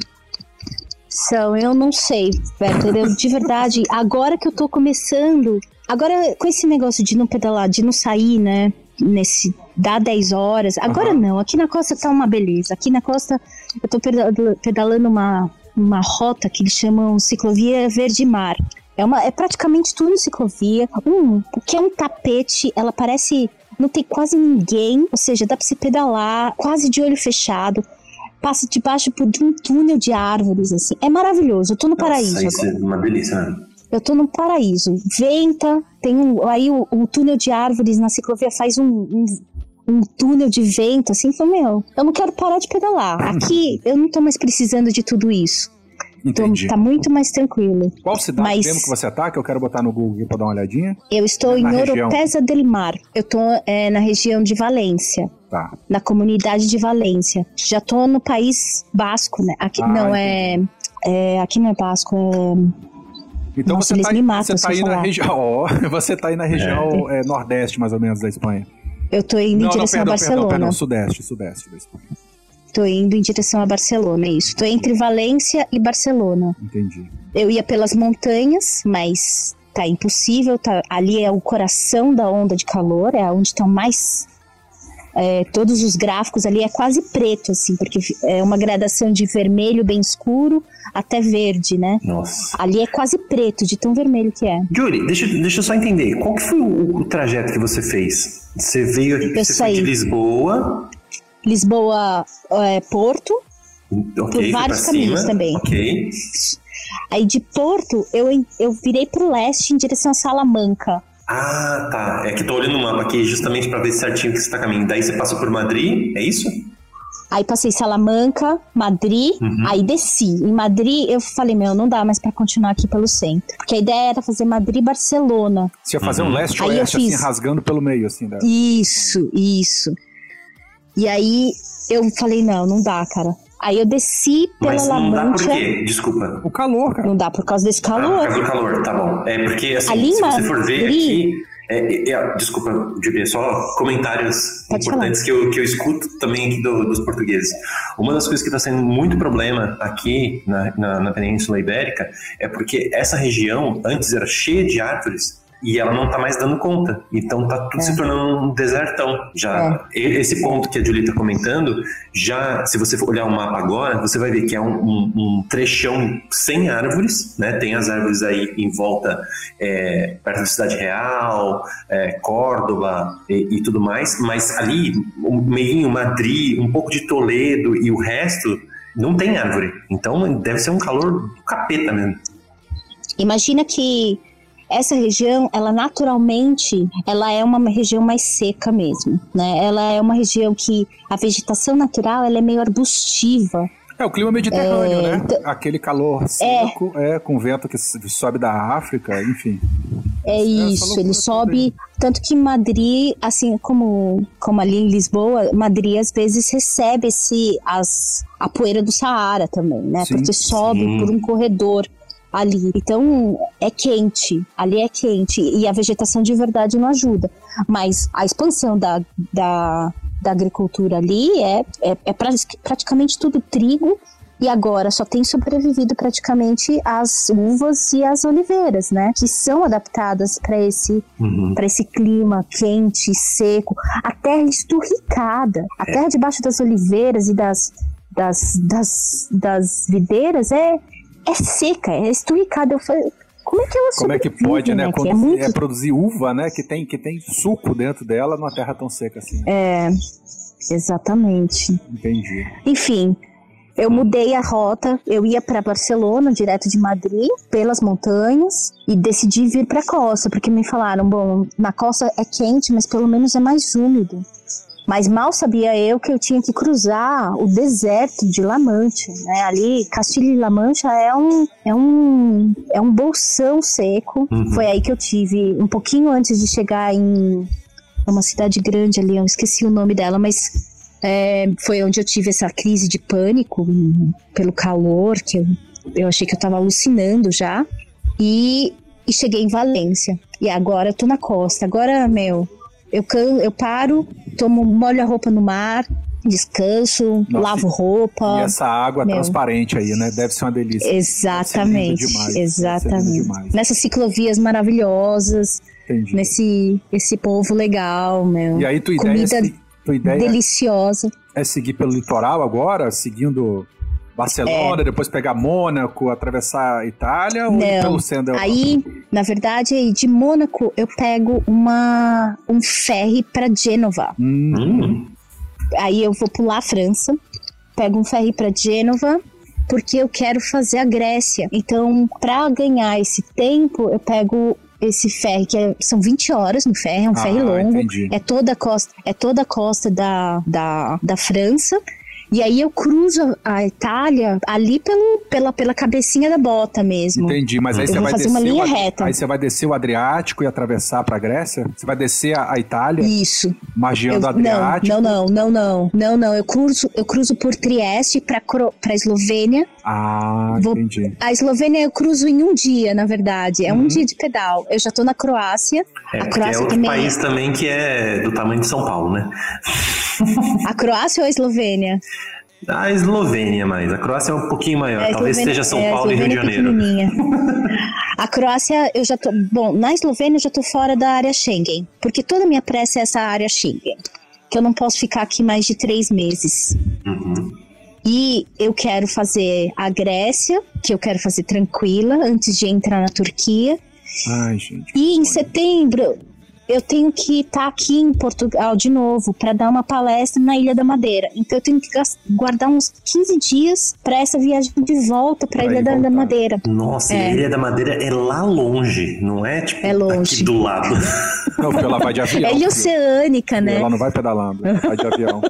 São, eu não sei, Werther, eu, de verdade, agora que eu tô começando, agora com esse negócio de não pedalar, de não sair, né, nesse, dá 10 horas, agora Aham. não, aqui na costa tá uma beleza, aqui na costa eu tô pedal- pedalando uma, uma rota que eles chamam ciclovia verde mar, é, uma, é praticamente tudo ciclovia, um, que é um tapete, ela parece, não tem quase ninguém, ou seja, dá pra se pedalar quase de olho fechado, passa debaixo por um túnel de árvores, assim. É maravilhoso. Eu tô no paraíso Nossa, isso agora. é uma delícia, né? Eu tô no paraíso. Venta, tem um, aí o, o túnel de árvores na ciclovia faz um, um, um túnel de vento, assim. Então, meu, eu não quero parar de pedalar. Aqui eu não tô mais precisando de tudo isso. Então, Entendi. tá muito mais tranquilo. Qual cidade Mas- mesmo que você? Que eu quero botar no Google pra dar uma olhadinha. Eu estou Na em. Oropesa del Mar. Eu tô é, na região de Valência. Tá. na comunidade de Valência. Já tô no país basco, né? Aqui Ah, não é, é- aqui não é basco, é Então Nossa, você tá, me matam você tá aí na região. você tá aí na região é, nordeste, mais ou menos, da Espanha. eu tô indo em não, não, direção perdão, a perdão, Barcelona. perdão, sudeste, sudeste da Espanha. Tô indo em direção a Barcelona, é isso. Tô entre Valência e Barcelona. Entendi. Eu ia pelas montanhas, mas tá impossível. Tá, ali é o coração da onda de calor, é onde estão mais. É, todos os gráficos ali é quase preto, assim, porque é uma gradação de vermelho bem escuro até verde, né? Nossa. Ali é quase preto, de tão vermelho que é. Julie, deixa, deixa eu só entender. Qual que foi o, o trajeto que você fez? Você veio aqui, Eu você saí. foi de Lisboa. Lisboa, é, Porto. Ok, foi vários pra caminhos cima, também. Ok. Aí de Porto, eu, eu virei pro leste em direção a Salamanca. Ah, tá. É que tô olhando o mapa aqui justamente pra ver certinho que você tá caminhando. Daí você passou por Madrid, é isso? Aí passei Salamanca, Madrid, Uhum. aí desci. Em Madrid, eu falei, meu, não dá mais pra continuar aqui pelo centro. Porque a ideia era fazer Madrid-Barcelona. Você ia fazer Uhum. um Aí eu leste-oeste, assim, fiz- rasgando pelo meio, assim. Da... Isso, isso. E aí eu falei, não, não dá, cara. Aí eu desci pela Mas não dá por quê? Desculpa. O calor, cara. Não dá por causa desse Ah, por calor. causa do calor, tá bom. É porque, assim, Ali se você for ver aqui. é, é, é, desculpa, só comentários Pode importantes que eu, que eu escuto também aqui do- dos portugueses. Uma das coisas que está sendo muito problema aqui na, na, na Península Ibérica é porque essa região antes era cheia de árvores e ela não está mais dando conta. Então tá tudo É. se tornando um desertão. Já e- esse ponto que a Julia está comentando, já se você for olhar o mapa agora, você vai ver que é um, um- um trechão sem árvores, né? Tem as árvores aí em volta, é, perto da Cidade Real, é, Córdoba e, e tudo mais, mas ali, o meinho, Madrid, um pouco de Toledo e o resto, não tem árvore. Então deve ser um calor do capeta mesmo. Imagina que essa região, ela naturalmente, ela é uma região mais seca mesmo, né? Ela é uma região que a vegetação natural, ela é meio arbustiva. É o clima mediterrâneo, É, né? t- Aquele calor seco, é. com vento que sobe da África, enfim. É Essa isso, ele sobe. Tanto que Madrid, assim como, como ali em Lisboa, Madrid às vezes recebe esse, as, a poeira do Saara também, né? Sim, Porque sobe sim. por um corredor ali. Então é quente, ali é quente. E a vegetação de verdade não ajuda. Mas a expansão da, da, da agricultura ali é, é, é pra- praticamente tudo trigo E agora só tem sobrevivido praticamente as uvas e as oliveiras, né? Que são adaptadas para esse, uhum. esse clima quente, seco. A terra esturricada. A terra debaixo das oliveiras e das, das, das, das videiras é, é seca, é esturricada. Eu falei, como é que ela Como é que pode, né? né? Quando é, muito... é, produzir uva, né? Que tem, que tem suco dentro dela numa terra tão seca assim. É, exatamente. Entendi. Enfim, eu mudei a rota, eu ia para Barcelona, direto de Madrid, pelas montanhas, e decidi vir para a costa, porque me falaram: bom, na costa é quente, mas pelo menos é mais úmido. Mas mal sabia eu que eu tinha que cruzar o deserto de La Mancha, né? Ali, Castilho de La Mancha é um é um é um bolsão seco. Uhum. Foi aí que eu tive um pouquinho antes de chegar em uma cidade grande ali, eu esqueci o nome dela, mas é, foi onde eu tive essa crise de pânico pelo calor, que eu, eu achei que eu tava alucinando já. E, e cheguei em Valência. E agora eu tô na costa. Agora, meu, eu, can, eu paro, tomo, molho a roupa no mar, descanso, Nossa, lavo roupa. E essa água meu. transparente aí, né? Deve ser uma delícia. Exatamente, demais, exatamente. Nessas ciclovias maravilhosas, Entendi. nesse esse povo legal, meu. E aí tu ideia Comida... É tua ideia deliciosa. É seguir pelo litoral agora, seguindo Barcelona, é. depois pegar Mônaco, atravessar a Itália ou Não. pelo centro Aí, na verdade, de Mônaco eu pego uma um ferry para Gênova. Hum. Aí eu vou pular a França, pego um ferry para Gênova porque eu quero fazer a Grécia. Então, para ganhar esse tempo, eu pego esse ferry, que é, são 20 horas no ferry, é um ah, ferry longo. Entendi. É toda a costa, é toda a costa da, da, da França. E aí eu cruzo a Itália ali pelo, pela, pela cabecinha da bota mesmo. Entendi, mas aí eu você vai fazer descer uma linha o, reta. Aí você vai descer o Adriático e atravessar para a Grécia? Você vai descer a, a Itália? Isso. Margeando o Adriático? Não, não, não, não, não, não, Eu cruzo, eu cruzo por Trieste para para Eslovênia. Ah, Vou, entendi. A Eslovênia eu cruzo em um dia, na verdade. É uhum. um dia de pedal. Eu já tô na Croácia. É, a Croácia é outro também... país também que é do tamanho de São Paulo, né? a Croácia ou a Eslovênia? A Eslovênia mais. A Croácia é um pouquinho maior. É, Talvez seja São é, Paulo e Rio de Janeiro. a Croácia, eu já tô. Bom, na Eslovênia eu já tô fora da área Schengen. Porque toda a minha pressa é essa área Schengen. Que eu não posso ficar aqui mais de três meses. Uhum. E eu quero fazer a Grécia, que eu quero fazer tranquila, antes de entrar na Turquia. Ai, gente. E em setembro, eu tenho que estar tá aqui em Portugal de novo para dar uma palestra na Ilha da Madeira. Então eu tenho que guardar uns 15 dias para essa viagem de volta para a Ilha da, da, Madeira. Nossa, é. a Ilha da Madeira é lá longe, não é tipo é longe. aqui do lado. Não, porque ela vai de avião. É ilha oceânica, né? Ela não vai pedalando, vai de avião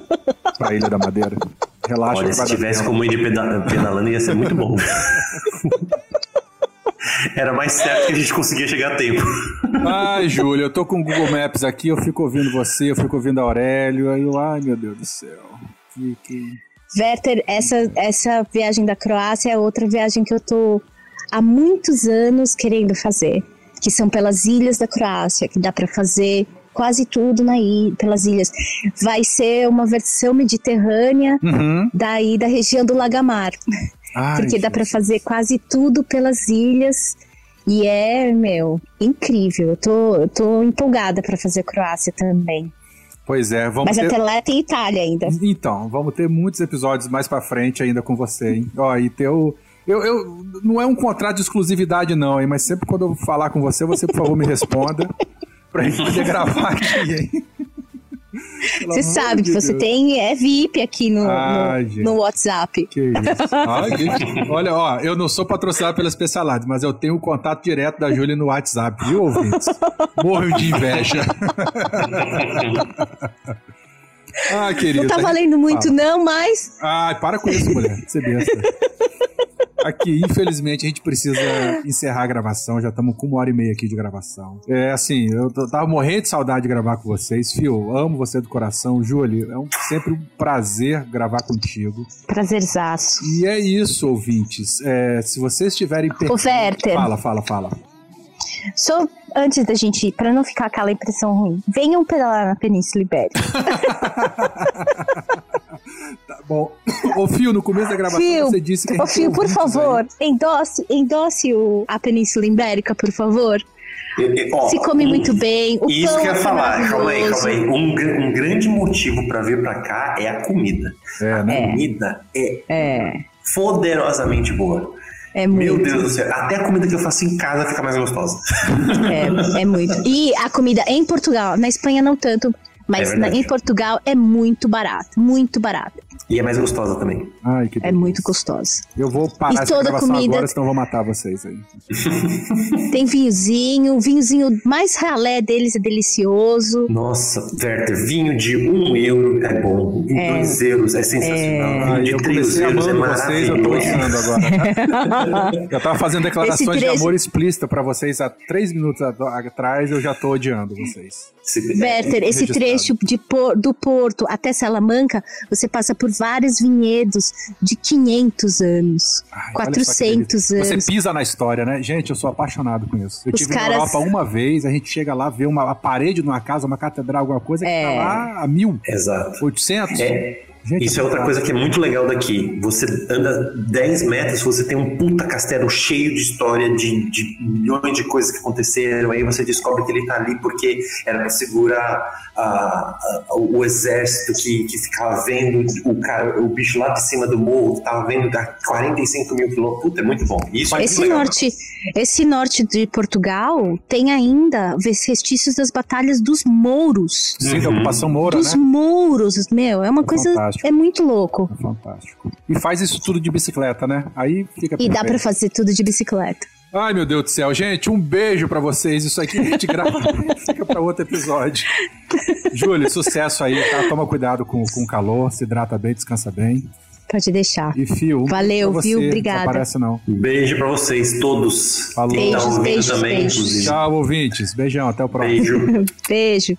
para a Ilha da Madeira. Relaxa. Olha, se tivesse como ir pedalando ia ser muito bom. Era mais certo que a gente conseguia chegar a tempo. Ai, Júlio, eu tô com o Google Maps aqui, eu fico ouvindo você, eu fico ouvindo a Aurélio, aí eu, ai meu Deus do céu. Que, que... Werther, essa, essa viagem da Croácia é outra viagem que eu tô há muitos anos querendo fazer, que são pelas ilhas da Croácia, que dá para fazer quase tudo na ilha, pelas ilhas. Vai ser uma versão mediterrânea uhum. daí da região do Lagamar. Ai, porque dá para fazer quase tudo pelas ilhas. E é, meu, incrível. Eu tô, eu tô empolgada para fazer Croácia também. Pois é, vamos Mas ter... até lá tem Itália ainda. Então, vamos ter muitos episódios mais para frente ainda com você, hein? Ó, e teu. Eu, eu, não é um contrato de exclusividade, não, hein? Mas sempre quando eu falar com você, você, por favor, me responda. pra gente poder gravar aqui, hein? Você sabe que você tem é VIP aqui no, Ai, no, no, WhatsApp. Que isso. Ai, gente. Olha, ó, eu não sou patrocinado pela Specialized, mas eu tenho o contato direto da Júlia no WhatsApp, viu, ouvintes? Morro de inveja. ah, querido. Não tá valendo muito, Fala. não, mas. Ai, para com isso, mulher. Você besta. Aqui, infelizmente, a gente precisa encerrar a gravação. Já estamos com uma hora e meia aqui de gravação. É assim, eu tava morrendo de saudade de gravar com vocês. Fio, amo você do coração. Julie, é um, sempre um prazer gravar contigo. Prazerzaço. E é isso, ouvintes. É, se vocês tiverem. Per... Ô, Werther. Fala, fala, fala. Só antes da gente ir, pra não ficar aquela impressão ruim, venham pedalar na Península Ibérica. Tá bom. Ô, Fio, no começo da gravação Fio, você disse que. Ô, Fio, por favor, endosse, endosse o, a Península Ibérica, por favor. Se come muito bem. O isso que eu ia é falar, calma aí, calma aí. Um, um grande motivo para vir para cá é a comida. É, né? A comida é, é poderosamente boa. É muito. Meu Deus do céu, até a comida que eu faço em casa fica mais gostosa. É, é muito. E a comida em Portugal, na Espanha não tanto, mas é na, em Portugal é muito barato, muito barato. E é mais gostosa também. Ai, que é muito gostosa. Eu vou parar e essa toda comida... agora, senão eu vou matar vocês aí. Tem vinhozinho, o vinhozinho mais ralé deles é delicioso. Nossa, Werther, vinho de um euro é bom, de é. dois euros é sensacional. É. de eu três euros é vocês, eu tô usando agora. eu tava fazendo declarações trecho... de amor explícita pra vocês há três minutos atrás, eu já tô odiando vocês. Werther, esse trecho de por, do Porto até Salamanca, você passa por vários vinhedos de 500 anos, Ai, 400 anos. Você pisa na história, né? Gente, eu sou apaixonado com isso. Eu Os tive caras... na Europa uma vez, a gente chega lá, vê uma parede de uma casa, uma catedral, alguma coisa, é. que tá lá a mil. Exato. 800. É. Gente, Isso é outra coisa que é muito legal daqui. Você anda 10 metros, você tem um puta castelo cheio de história, de, de milhões de coisas que aconteceram. Aí você descobre que ele tá ali porque era para segurar a, a, o exército que, que ficava vendo o, cara, o bicho lá de cima do morro, que tava vendo a 45 mil quilômetros. Puta, é muito bom. Isso é esse, norte, esse norte de Portugal tem ainda restícios das batalhas dos mouros. Sim, uhum. da ocupação moura, Dos né? mouros, meu, é uma é coisa fantástico. É muito louco. É fantástico. E faz isso tudo de bicicleta, né? Aí fica E dá para fazer tudo de bicicleta. Ai, meu Deus do céu. Gente, um beijo para vocês. Isso aqui a gente grava fica para outro episódio. Júlio, sucesso aí, tá? Toma cuidado com, com o calor, se hidrata bem, descansa bem. Pode deixar. E Fio, valeu, você, viu? Obrigada. Não aparece não. Beijo para vocês todos. Falou. Beijos, tá beijos, também, beijos. Tchau, ouvintes. Beijão, até o próximo. Beijo. beijo.